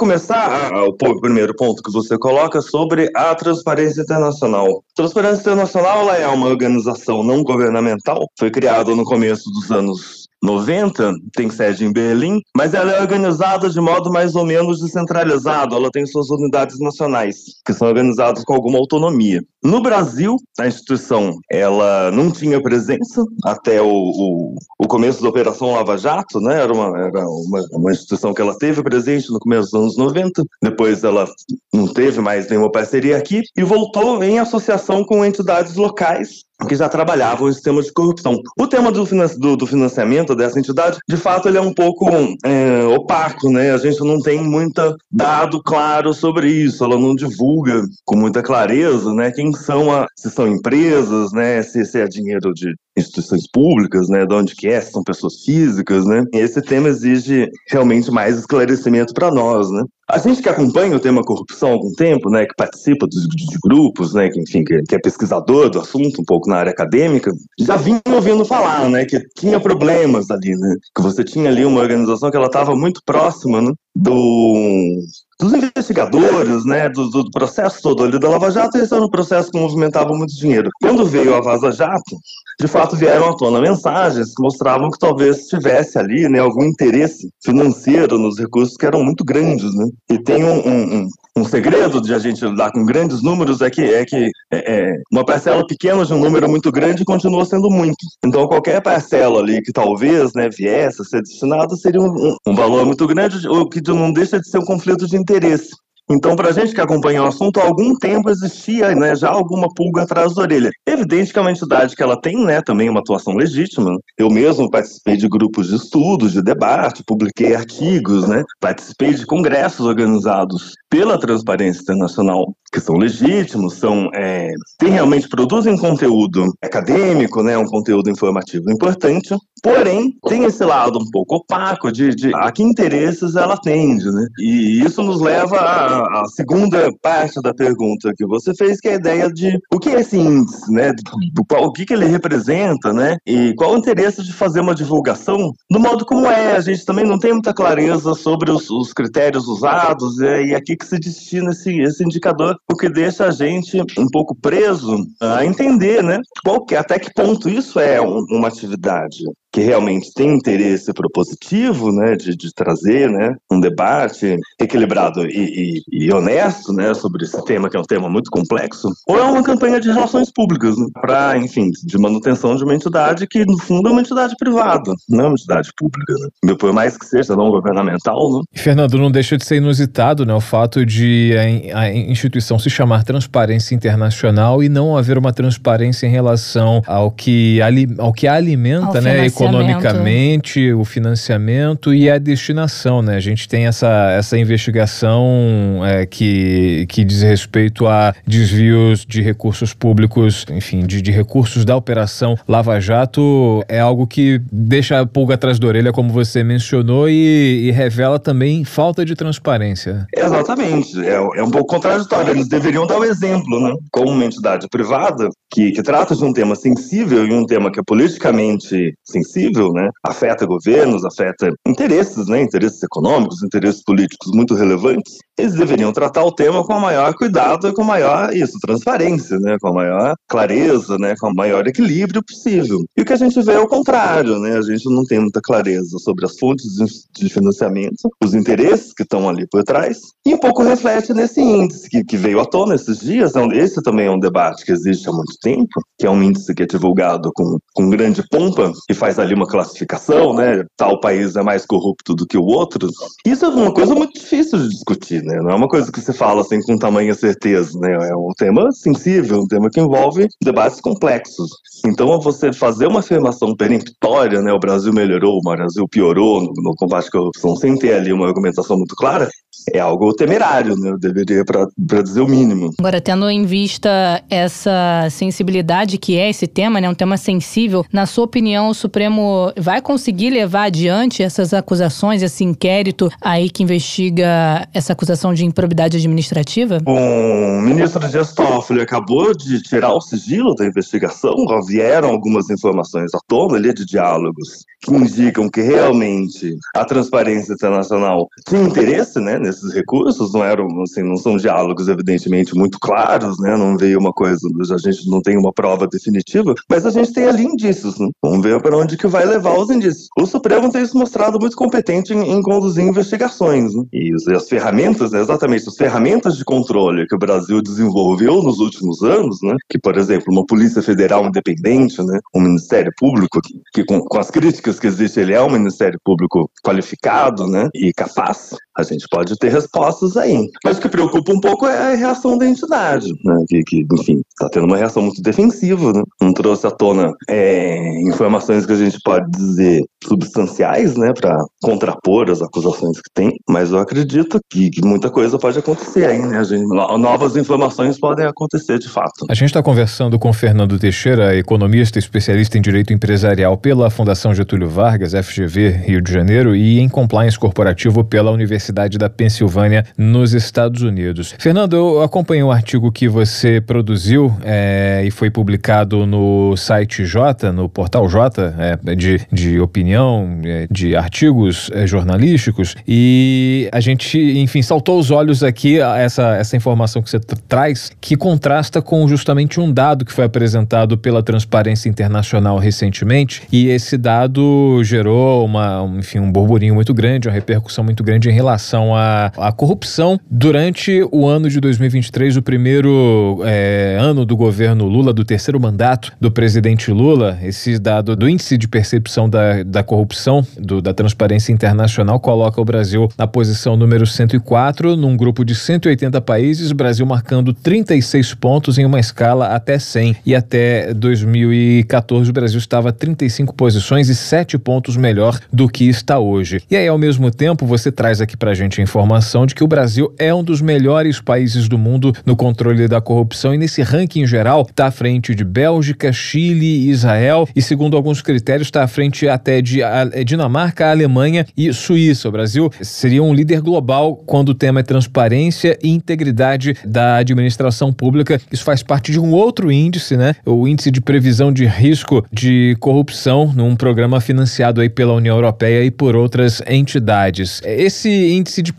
o primeiro ponto que você coloca sobre a Transparência Internacional. Transparência Internacional é uma organização não governamental, foi criada no começo dos anos 90, tem sede em Berlim, mas ela é organizada de modo mais ou menos descentralizado. Ela tem suas unidades nacionais, que são organizadas com alguma autonomia. No Brasil, a instituição ela não tinha presença até o, o, o começo da Operação Lava Jato, né? Era, uma, era uma, uma, instituição que ela teve presente no começo dos anos 90, depois ela não teve mais nenhuma parceria aqui e voltou em associação com entidades locais que já trabalhavam em sistemas de corrupção. O tema do, do, do, financiamento dessa entidade, de fato, ele é um pouco é, opaco, né? A gente não tem muito dado claro sobre isso, ela não divulga com muita clareza, né? Quem são, a, se são empresas, né? Se, se é dinheiro de instituições públicas, né? De onde que é, são pessoas físicas, né? Esse tema exige realmente mais esclarecimento para nós, né? A gente que acompanha o tema corrupção há algum tempo, né, que participa dos, de grupos, né, que enfim, que, que, é pesquisador do assunto, um pouco na área acadêmica, já vinha ouvindo falar, né, que tinha problemas ali, né, que você tinha ali uma organização que ela estava muito próxima, né, do dos investigadores, né, do, do, processo todo ali da Lava Jato, esse era um processo que movimentava muito dinheiro. Quando veio a Vaza Jato, de fato vieram à tona mensagens que mostravam que talvez tivesse ali, né, algum interesse financeiro nos recursos que eram muito grandes, né, e tem um, um, um um segredo de a gente lidar com grandes números é que, é que é, é, uma parcela pequena de um número muito grande continua sendo muito. Então, qualquer parcela ali que talvez né, viesse a ser destinada seria um, um valor muito grande, o que não deixa de ser um conflito de interesse. Então, para a gente que acompanha o assunto, há algum tempo existia né, já alguma pulga atrás da orelha. Evidente que é uma entidade que ela tem né, também uma atuação legítima. Eu mesmo participei de grupos de estudos, de debate, publiquei artigos, né, participei de congressos organizados pela Transparência Internacional, que são legítimos, são é, tem, realmente produzem conteúdo acadêmico, né, um conteúdo informativo importante, porém tem esse lado um pouco opaco de, de a que interesses ela atende, né? E isso nos leva à, à, segunda parte da pergunta que você fez, que é a ideia de o que é esse índice, né? Do, qual, o que, que ele representa, né? E qual o interesse de fazer uma divulgação do modo como é. A gente também não tem muita clareza sobre os, os critérios usados é, e aqui que se destina esse, esse indicador, o que deixa a gente um pouco preso a entender, né? Qual que, até que ponto isso é um, uma atividade que realmente tem interesse propositivo, né, de, de trazer, né, um debate equilibrado e, e, e, honesto, né, sobre esse tema que é um tema muito complexo, ou é uma campanha de relações públicas né, para, enfim, de manutenção de uma entidade que no fundo é uma entidade privada, não é uma entidade pública, né, por mais que seja não governamental, né. Fernando, não deixa de ser inusitado, né, o fato de a, a instituição se chamar Transparência Internacional e não haver uma transparência em relação ao que ali, ao que a alimenta, ao né, economicamente, o financiamento e a destinação, né? A gente tem essa, essa investigação é, que, que diz respeito a desvios de recursos públicos, enfim, de, de recursos da operação Lava Jato, é algo que deixa a pulga atrás da orelha, como você mencionou, e, e revela também falta de transparência. Exatamente, é, é um pouco contraditório. Eles deveriam dar o um exemplo, né? Como uma entidade privada que, que trata de um tema sensível e um tema que é politicamente sensível sensível, né? Afeta governos, afeta interesses, né? Interesses econômicos, interesses políticos muito relevantes. Eles deveriam tratar o tema com o maior cuidado e com maior isso, transparência, né? Com a maior clareza, né? Com o maior equilíbrio possível. E o que a gente vê é o contrário, né? A gente não tem muita clareza sobre as fontes de financiamento, os interesses que estão ali por trás, e um pouco reflete nesse índice que, que veio à tona esses dias. Então, esse também é um debate que existe há muito tempo, que é um índice que é divulgado com, com grande pompa e faz ali uma classificação, né? Tal país é mais corrupto do que o outro. Isso é uma coisa muito difícil de discutir, né? Não é uma coisa que você fala assim com tamanha certeza, né? É um tema sensível, um tema que envolve debates complexos. Então, você fazer uma afirmação peremptória, né? O Brasil melhorou, o Brasil piorou no, no combate à corrupção, sem ter ali uma argumentação muito clara, é algo temerário, né? Eu deveria, para dizer o mínimo. Agora, tendo em vista essa sensibilidade que é esse tema, né? Um tema sensível, na sua opinião, o Supremo vai conseguir levar adiante essas acusações, esse inquérito aí que investiga essa acusação de improbidade administrativa? O ministro Dias Toffoli acabou de tirar o sigilo da investigação, vieram algumas informações à tona ali de diálogos que indicam que realmente a transparência internacional tinha interesse, né, nesses recursos, não eram, assim, não são diálogos evidentemente muito claros, né, não veio uma coisa, a gente não tem uma prova definitiva, mas a gente tem ali indícios, né? vamos ver para onde que vai levar os indícios. O Supremo tem se mostrado muito competente em, em conduzir investigações, né? e, as ferramentas, né, exatamente, as ferramentas de controle que o Brasil desenvolveu nos últimos anos, né, que por exemplo, uma polícia federal independente, né, um Ministério Público que, que com, com as críticas que existe, ele é um Ministério Público qualificado, né, e capaz, a gente pode pode ter respostas aí. Mas o que preocupa um pouco é a reação da entidade, né? que, que enfim, está tendo uma reação muito defensiva, né? não trouxe à tona é, informações que a gente pode dizer substanciais, né, para contrapor as acusações que tem, mas eu acredito que, que muita coisa pode acontecer aí, né, gente, novas informações podem acontecer de fato. A gente está conversando com Fernando Teixeira, economista especialista em direito empresarial pela Fundação Getúlio Vargas, FGV, Rio de Janeiro, e em compliance corporativo pela Universidade da Pensilvânia, nos Estados Unidos. Fernando, eu acompanhei um artigo que você produziu é, e foi publicado no site J, no portal J, é, de, de opinião, é, de artigos é, jornalísticos, e a gente, enfim, saltou os olhos aqui essa, essa informação que você traz, que contrasta com justamente um dado que foi apresentado pela Transparência Internacional recentemente, e esse dado gerou uma, enfim, um burburinho muito grande, uma repercussão muito grande em relação à corrupção durante o ano de 2023, o primeiro é, ano do governo Lula, do terceiro mandato do presidente Lula. Esse dado do índice de percepção da, da corrupção do, da Transparência Internacional coloca o Brasil na posição número 104, num grupo de 180 países, Brasil marcando 36 pontos em uma escala até 100. E até 2014, o Brasil estava 35 posições e 7 pontos melhor do que está hoje. E aí, ao mesmo tempo, você traz aqui pra gente a informação de que o Brasil é um dos melhores países do mundo no controle da corrupção e nesse ranking geral está à frente de Bélgica, Chile, Israel e, segundo alguns critérios, está à frente até de Dinamarca, Alemanha e Suíça. O Brasil seria um líder global quando o tema é transparência e integridade da administração pública. Isso faz parte de um outro índice, né? O índice de previsão de risco de corrupção, num programa financiado aí pela União Europeia e por outras entidades. Esse índice de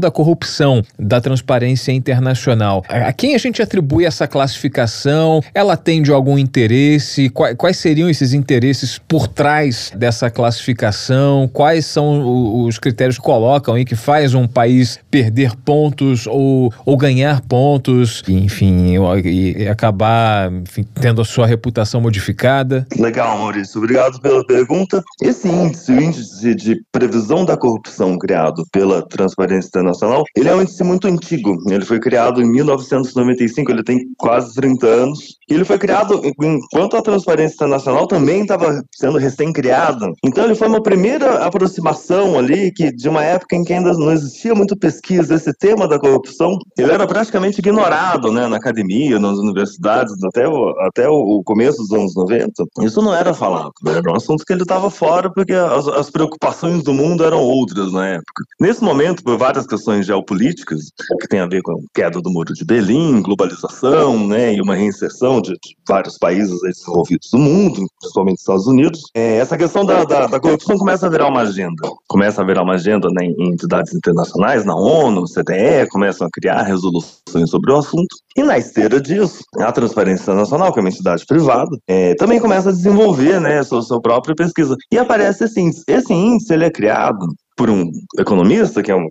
da corrupção, da transparência internacional, a quem a gente atribui essa classificação? Ela atende algum interesse? Quais seriam esses interesses por trás dessa classificação? Quais são os critérios que colocam aí que faz um país perder pontos ou, ou ganhar pontos, enfim, e acabar enfim, tendo a sua reputação modificada? Legal, Maurício. Obrigado pela pergunta. Esse índice, o índice de previsão da corrupção criado pela Transparência Internacional, ele é um índice muito antigo. Ele foi criado em 1995, ele tem quase 30 anos. Ele foi criado enquanto a Transparência Internacional também estava sendo recém-criada. Então ele foi uma primeira aproximação ali que de uma época em que ainda não existia muito pesquisa esse tema da corrupção. Ele era praticamente ignorado, né, na academia, nas universidades, até o, até o começo dos anos 90. Isso não era falado, né? era um assunto que ele estava fora porque as, as preocupações do mundo eram outras na época. Nesse momento, por várias questões geopolíticas que tem a ver com a queda do muro de Berlim, globalização, né, e uma reinserção de, de vários países desenvolvidos do mundo, principalmente Estados Unidos, é, essa questão da, da, da, corrupção começa a virar uma agenda. Começa a virar uma agenda né, em entidades internacionais, na ONU, no CDE, começam a criar resoluções sobre o assunto. E na esteira disso, a Transparência Internacional, que é uma entidade privada, é, também começa a desenvolver né, sua, sua própria pesquisa. E aparece esse índice. Esse índice ele é criado por um economista, que é uma,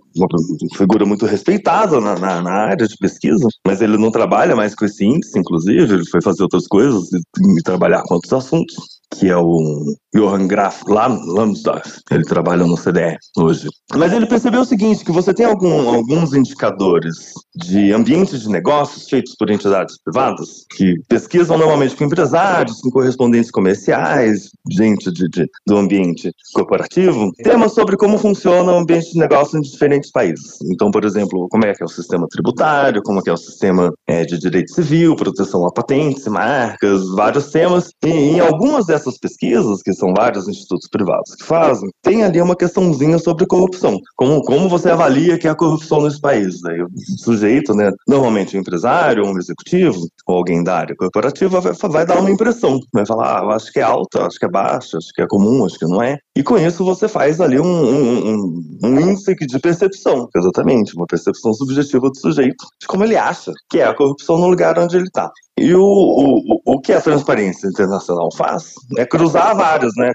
figura muito respeitada na, na, na, área de pesquisa, mas ele não trabalha mais com esse índice, inclusive, ele foi fazer outras coisas e, e trabalhar com outros assuntos, que é o Johann Graf Lambsdorff. Ele trabalha no CDE hoje. Mas ele percebeu o seguinte, que você tem algum, alguns indicadores de ambientes de negócios feitos por entidades privadas, que pesquisam normalmente com empresários, com correspondentes comerciais, gente de, de do ambiente corporativo, temas sobre como funciona o ambiente de negócio em diferentes países. Então, por exemplo, como é que é o sistema tributário, como é que é o sistema é, de direito civil, proteção a patentes, marcas, vários temas. E em algumas dessas pesquisas, que são vários institutos privados que fazem, tem ali uma questãozinha sobre corrupção. Como, como você avalia que é a corrupção nesse país? Aí o sujeito, né, normalmente um empresário, um executivo, ou alguém da área corporativa, vai, vai dar uma impressão. Vai falar, ah, acho que é alta, acho que é baixa, acho que é comum, acho que não é. E com isso você faz ali um, um, um índice de percepção, exatamente, uma percepção subjetiva do sujeito, de como ele acha que é a corrupção no lugar onde ele está. E o, o, o que a Transparência Internacional faz é cruzar vários, né?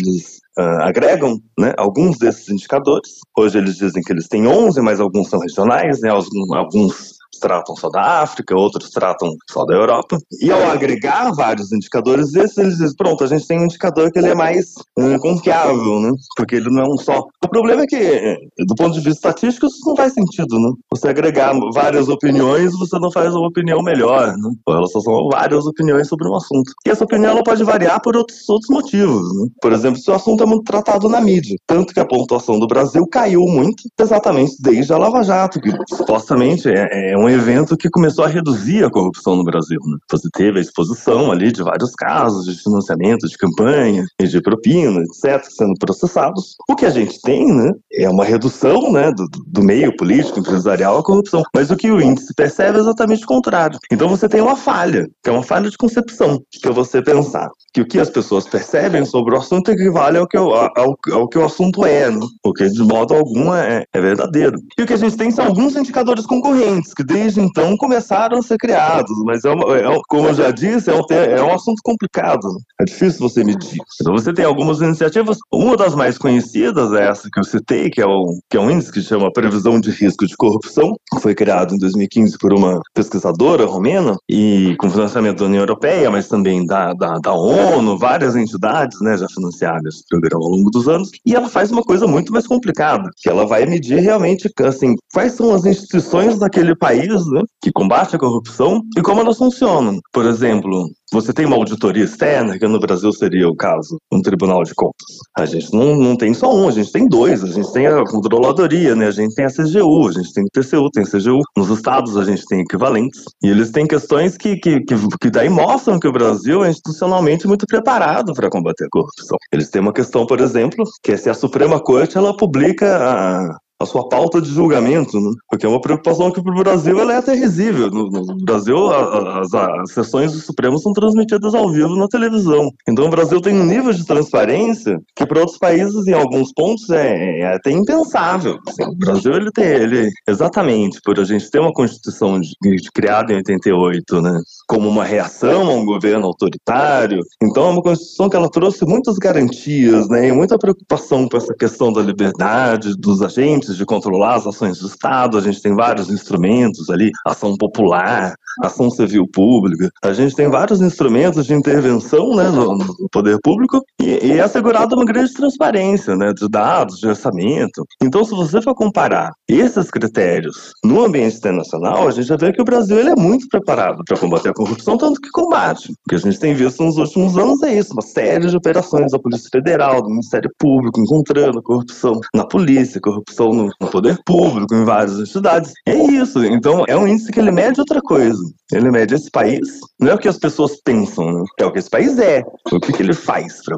Eles uh, agregam né, alguns desses indicadores. Hoje eles dizem que eles têm 11, mas alguns são regionais, né? Alguns tratam só da África, outros tratam só da Europa. E ao agregar vários indicadores desses, eles dizem, pronto, a gente tem um indicador que ele é mais uh, confiável, né? Porque ele não é um só. O problema é que, do ponto de vista estatístico, isso não faz sentido, né? Você agregar várias opiniões, você não faz uma opinião melhor, né? Elas só são várias opiniões sobre um assunto. E essa opinião ela pode variar por outros, outros motivos, né? Por exemplo, se o assunto é muito tratado na mídia, tanto que a pontuação do Brasil caiu muito, exatamente desde a Lava Jato, que supostamente é, é um evento que começou a reduzir a corrupção no Brasil. Né? Você teve a exposição ali de vários casos de financiamento de campanha e de propina, etc., sendo processados. O que a gente tem né, é uma redução né, do, do meio político, empresarial à corrupção. Mas o que o índice percebe é exatamente o contrário. Então você tem uma falha, que é uma falha de concepção, que você pensar que o que as pessoas percebem sobre o assunto equivale ao que, ao, ao, ao que o assunto é, né? porque de modo algum é, é verdadeiro. E o que a gente tem são alguns indicadores concorrentes, que desde então começaram a ser criados, mas é, uma, é como eu já disse, é um, é um assunto complicado, né? é difícil você medir. Então você tem algumas iniciativas, uma das mais conhecidas é essa que eu citei, que é, que é um índice que chama Previsão de Risco de Corrupção, que foi criado em 2015 por uma pesquisadora romena, e com financiamento da União Europeia, mas também da, da, da ONU, várias entidades né, já financiaram esse programa ao longo dos anos, e ela faz uma coisa muito mais complicada, que ela vai medir realmente assim, quais são as instituições daquele país né, que combate a corrupção e como elas funcionam. Por exemplo, você tem uma auditoria externa, que no Brasil seria o caso, um tribunal de contas. A gente não, não tem só um, a gente tem dois. A gente tem a controladoria, né? a gente tem a CGU, a gente tem o TCU, tem a CGU. Nos estados a gente tem equivalentes. E eles têm questões que, que, que, que daí mostram que o Brasil é institucionalmente muito preparado para combater a corrupção. Eles têm uma questão, por exemplo, que é se a Suprema Corte ela publica a, a sua pauta de julgamento, né? porque é uma preocupação que para o Brasil ela é até risível. No, no Brasil, a, as, as, sessões do Supremo são transmitidas ao vivo na televisão. Então o Brasil tem um nível de transparência que para outros países, em alguns pontos, é, é até impensável. Assim, o Brasil, ele tem, ele, exatamente, por a gente ter uma Constituição de, de, criada em 88, né, como uma reação a um governo autoritário, então é uma Constituição que ela trouxe muitas garantias, né, e muita preocupação com essa questão da liberdade dos agentes de controlar as ações do Estado, a gente tem vários instrumentos ali, ação popular, ação civil pública, a gente tem vários instrumentos de intervenção né, no, no poder público e, e é assegurada uma grande transparência né, de dados, de orçamento. Então, se você for comparar esses critérios no ambiente internacional, a gente já vê que o Brasil ele é muito preparado para combater a corrupção, tanto que combate. O que a gente tem visto nos últimos anos é isso, uma série de operações da Polícia Federal, do Ministério Público, encontrando corrupção na polícia, corrupção no, no poder público, em várias entidades. É isso. Então, é um índice que ele mede outra coisa. Ele mede esse país, não é o que as pessoas pensam, né? é o que esse país é, o que, que ele faz para.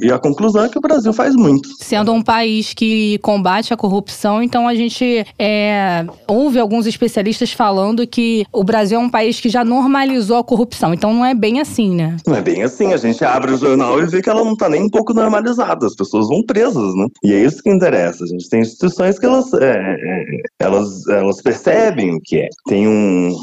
E a conclusão é que o Brasil faz muito. Sendo um país que combate a corrupção, então a gente é, ouve alguns especialistas falando que o Brasil é um país que já normalizou a corrupção. Então não é bem assim, né? Não é bem assim. A gente abre o jornal e vê que ela não está nem um pouco normalizada. As pessoas vão presas, né? E é isso que interessa. A gente tem instituições que elas, é, é, elas, elas percebem o que é. Tem um,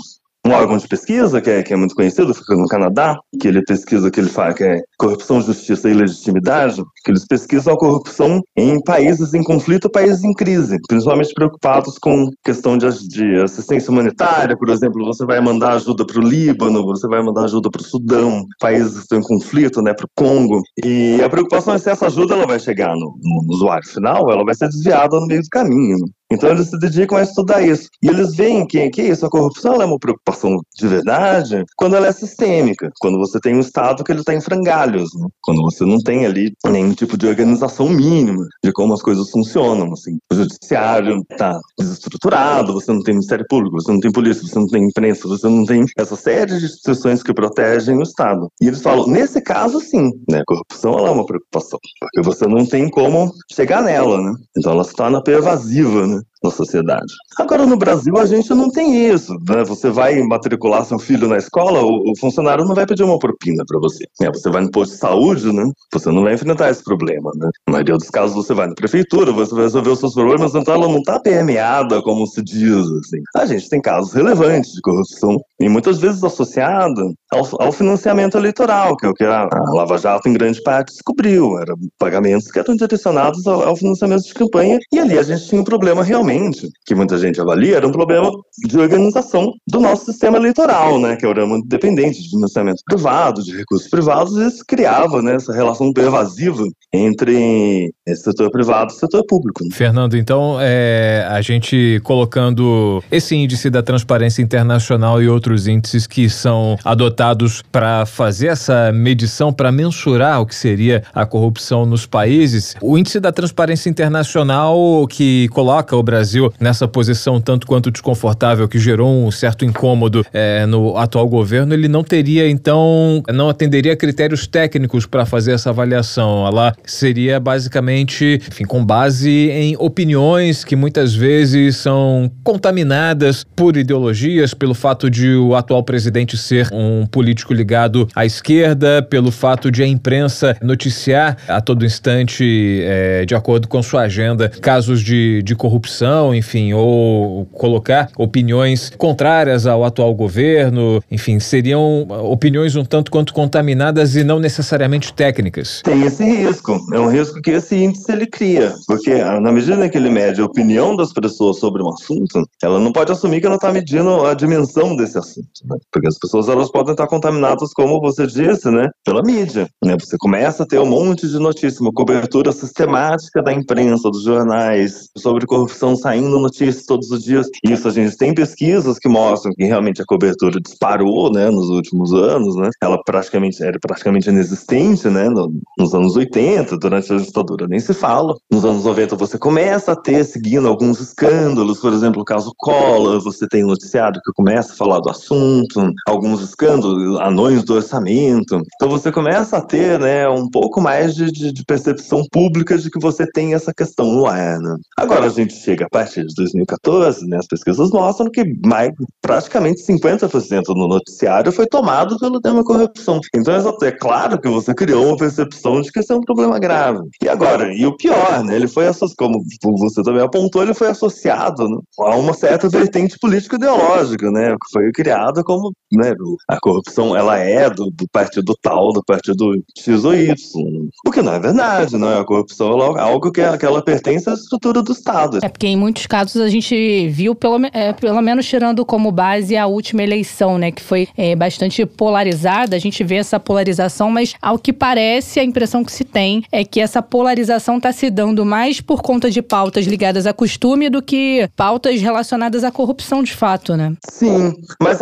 um órgão de pesquisa que é, que é muito conhecido, fica no Canadá, que ele pesquisa que ele faz, que é corrupção, justiça e legitimidade, que eles pesquisam a corrupção em países em conflito, países em crise, principalmente preocupados com questão de, de assistência humanitária, por exemplo, você vai mandar ajuda para o Líbano, você vai mandar ajuda para o Sudão, países que estão em conflito, né, para o Congo, e a preocupação é se essa ajuda ela vai chegar no, no usuário final, ela vai ser desviada no meio do caminho. Então eles se dedicam a estudar isso. E eles veem que, que isso, a corrupção é uma preocupação de verdade quando ela é sistêmica, quando você tem um Estado que ele está em frangalhos, né? quando você não tem ali nenhum tipo de organização mínima de como as coisas funcionam. Assim. O judiciário está desestruturado, você não tem Ministério Público, você não tem polícia, você não tem imprensa, você não tem essa série de instituições que protegem o Estado. E eles falam, nesse caso sim, né? a corrupção é uma preocupação, porque você não tem como chegar nela, né? então ela se torna pervasiva, né? Na sociedade. Agora, no Brasil, a gente não tem isso. Né? Você vai matricular seu filho na escola, o, o funcionário não vai pedir uma propina para você. É, você vai no posto de saúde, né? você não vai enfrentar esse problema. Né? Na maioria dos casos, você vai na prefeitura, você vai resolver os seus problemas, então ela não está permeada, como se diz. Assim. A gente tem casos relevantes de corrupção, e muitas vezes associada ao, ao financiamento eleitoral, que é o que a, a, Lava Jato, em grande parte, descobriu. Eram pagamentos que eram direcionados ao, ao financiamento de campanha, e ali a gente tinha um problema realmente inicialmente, que muita gente avalia, era um problema de organização do nosso sistema eleitoral, né, que era muito dependente de financiamento privado, de recursos privados, e isso criava né, essa relação pervasiva entre setor privado e setor público. Né? Fernando, então, é, a gente colocando esse índice da transparência internacional e outros índices que são adotados para fazer essa medição, para mensurar o que seria a corrupção nos países, o índice da transparência internacional que coloca o Brasil nessa posição tanto quanto desconfortável, que gerou um certo incômodo é, no atual governo, ele não teria, então, não atenderia a critérios técnicos para fazer essa avaliação. Ela seria basicamente, enfim, com base em opiniões que muitas vezes são contaminadas por ideologias, pelo fato de o atual presidente ser um político ligado à esquerda, pelo fato de a imprensa noticiar a todo instante, é, de acordo com sua agenda, casos de, de corrupção, enfim, ou colocar opiniões contrárias ao atual governo, enfim, seriam opiniões um tanto quanto contaminadas e não necessariamente técnicas. Tem esse risco, é um risco que esse índice ele cria, porque ah, na medida que ele mede a opinião das pessoas sobre um assunto, ela não pode assumir que ela está medindo a dimensão desse assunto, né? porque as pessoas elas podem estar contaminadas, como você disse, né, pela mídia, né? Você começa a ter um monte de notícias, uma cobertura sistemática da imprensa, dos jornais, sobre corrupção saindo notícias todos os dias. Isso a gente tem pesquisas que mostram que realmente a cobertura disparou, né, nos últimos anos, né? Ela praticamente era praticamente inexistente, né, nos anos 80, durante a ditadura nem se fala. Nos anos 90 você começa a ter seguindo alguns escândalos, por exemplo, o caso Collor, você tem um que começa a falar do assunto, alguns escândalos, anões do orçamento. Então você começa a ter, né, um pouco mais de, de, de percepção pública de que você tem essa questão no ar, né? Agora a gente chega partir de 2014, né, as pesquisas mostram que mais, praticamente 50% no noticiário foi tomado pelo tema corrupção. Então é claro que você criou uma percepção de que esse é um problema grave. E agora, e o pior, né, ele foi associado, como você também apontou, ele foi associado né, a uma certa vertente político-ideológica, né, que foi criada como, né, a corrupção, ela é do, do partido tal, do partido X ou Y. O que não é verdade, né, a corrupção é algo que, que ela pertence à estrutura do Estado. É porque em muitos casos a gente viu, pelo, é, pelo menos tirando como base a última eleição, né, que foi é, bastante polarizada, a gente vê essa polarização, mas ao que parece, a impressão que se tem é que essa polarização está se dando mais por conta de pautas ligadas a costume do que pautas relacionadas à corrupção de fato, né? Sim, mas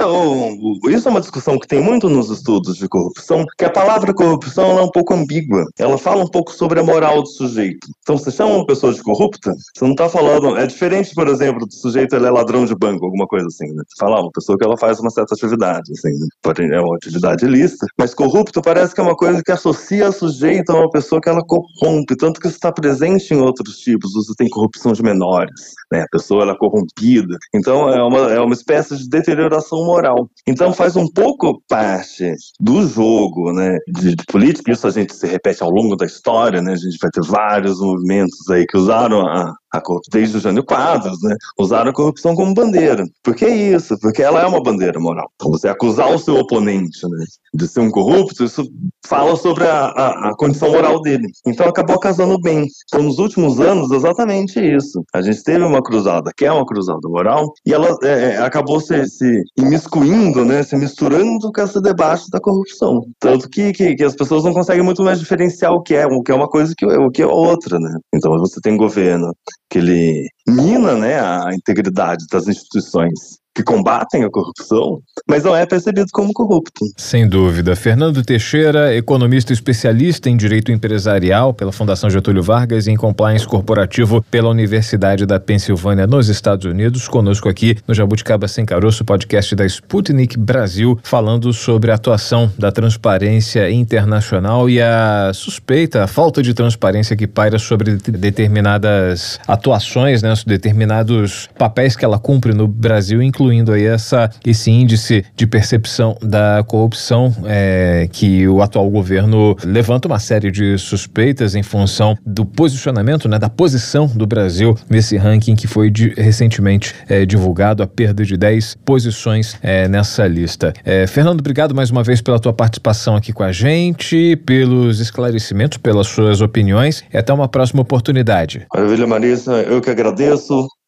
isso é uma discussão que tem muito nos estudos de corrupção, que a palavra corrupção é um pouco ambígua. Ela fala um pouco sobre a moral do sujeito. Então, você chama uma pessoa de corrupta, você não está falando. É diferente, por exemplo, do sujeito ele é ladrão de banco, alguma coisa assim, né? Você fala, ah, uma pessoa que ela faz uma certa atividade, assim, né? É uma atividade ilícita, mas corrupto parece que é uma coisa que associa a sujeito a uma pessoa que ela corrompe, tanto que isso está presente em outros tipos. Você tem corrupção de menores, né? A pessoa ela é corrompida. Então, é uma, é uma espécie de deterioração moral. Então, faz um pouco parte do jogo, né? De, de política, isso a gente se repete ao longo da história, né? A gente vai ter vários movimentos aí que usaram a, a desde o Jânio Quadros, né, usaram a corrupção como bandeira. Por que isso? Porque ela é uma bandeira moral. Então, você acusar o seu oponente né, de ser um corrupto, isso fala sobre a, a, a, condição moral dele. Então acabou casando bem. Então, nos últimos anos, exatamente isso. A gente teve uma cruzada, que é uma cruzada moral, e ela é, é acabou se, se imiscuindo, né, se misturando com esse debate da corrupção. Tanto que, que, que, as pessoas não conseguem muito mais diferenciar o que é, o que é uma coisa e o que é outra, né? Então você tem governo que ele mina né, a integridade das instituições que combatem a corrupção, mas não é percebido como corrupto. Sem dúvida. Fernando Teixeira, economista especialista em direito empresarial pela Fundação Getúlio Vargas e em compliance corporativo pela Universidade da Pensilvânia nos Estados Unidos, conosco aqui no Jabuticaba Sem Caroço, podcast da Sputnik Brasil, falando sobre a atuação da transparência internacional e a suspeita, a falta de transparência que paira sobre determinadas atuações, né, determinados papéis que ela cumpre no Brasil, incluindo aí essa, esse índice de percepção da corrupção é, que o atual governo levanta uma série de suspeitas em função do posicionamento, né, da posição do Brasil nesse ranking que foi de, recentemente é, divulgado, a perda de 10 posições é, nessa lista. É, Fernando, obrigado mais uma vez pela tua participação aqui com a gente, pelos esclarecimentos, pelas suas opiniões e até uma próxima oportunidade. Maravilha, Marisa, eu que agradeço.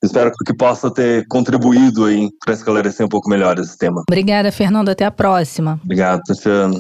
Espero que possa ter contribuído aí para esclarecer um pouco melhor esse tema. Obrigada, Fernando. Até a próxima. Obrigado, Tatiana.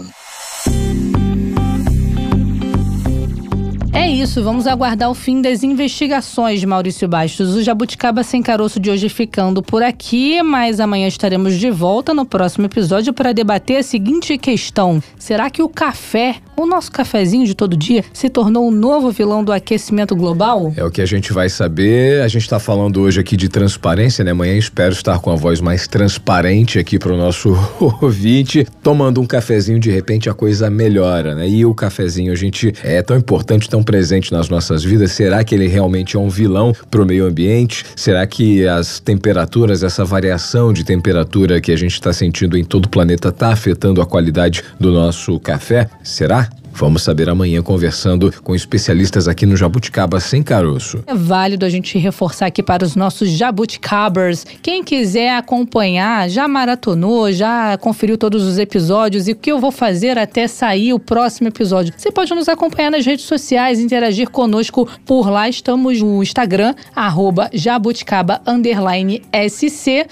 É isso, vamos aguardar o fim das investigações, Maurício Bastos. O Jabuticaba Sem Caroço de hoje ficando por aqui, mas amanhã estaremos de volta no próximo episódio para debater a seguinte questão: será que o café, o nosso cafezinho de todo dia, se tornou o novo vilão do aquecimento global? É o que a gente vai saber. A gente está falando hoje aqui de transparência, né? Amanhã espero estar com a voz mais transparente aqui para o nosso ouvinte. Tomando um cafezinho, de repente a coisa melhora, né? E o cafezinho, a gente é tão importante, tão presente nas nossas vidas, será que ele realmente é um vilão para o meio ambiente? Será que as temperaturas, essa variação de temperatura que a gente está sentindo em todo o planeta está afetando a qualidade do nosso café? Será? Vamos saber amanhã conversando com especialistas aqui no Jabuticaba Sem Caroço. É válido a gente reforçar aqui para os nossos jabuticabers. Quem quiser acompanhar, já maratonou, já conferiu todos os episódios e o que eu vou fazer até sair o próximo episódio. Você pode nos acompanhar nas redes sociais, interagir conosco por lá. Estamos no Instagram, arroba.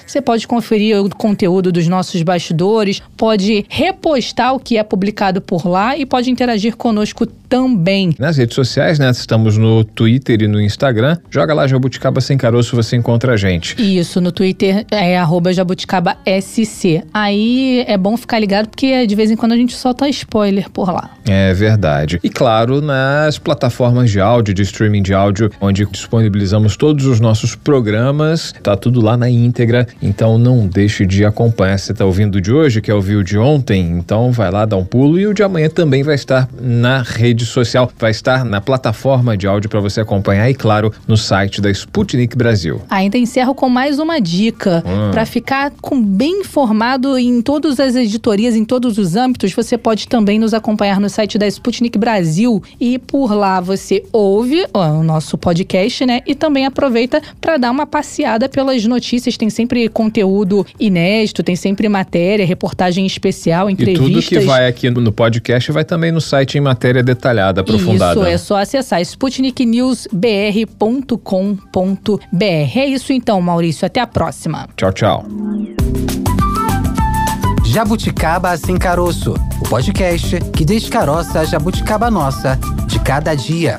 Você pode conferir o conteúdo dos nossos bastidores, pode repostar o que é publicado por lá e pode interagir interagir conosco também. Nas redes sociais, né? Estamos no Twitter e no Instagram. Joga lá Jabuticaba Sem Caroço, você encontra a gente. Isso, no Twitter é arroba Jabuticaba SC. Aí é bom ficar ligado porque de vez em quando a gente solta spoiler por lá. É verdade. E claro, nas plataformas de áudio, de streaming de áudio, onde disponibilizamos todos os nossos programas, tá tudo lá na íntegra, então não deixe de acompanhar. Você tá ouvindo de hoje, quer ouvir o de ontem? Então vai lá, dá um pulo e o de amanhã também vai estar na rede rede social, vai estar na plataforma de áudio para você acompanhar e, claro, no site da Sputnik Brasil. Ainda encerro com mais uma dica. Hum. Para ficar com bem informado em todas as editorias, em todos os âmbitos, você pode também nos acompanhar no site da Sputnik Brasil e por lá você ouve ó, o nosso podcast, né? E também aproveita para dar uma passeada pelas notícias. Tem sempre conteúdo inédito, tem sempre matéria, reportagem especial, entrevistas. E tudo que vai aqui no podcast vai também no site em matéria detalhada aprofundada. Isso, é só acessar sputniknewsbr.com.br. É isso então, Maurício. Até a próxima. Tchau, tchau. Jabuticaba Sem Caroço, o podcast que descaroça a jabuticaba nossa de cada dia.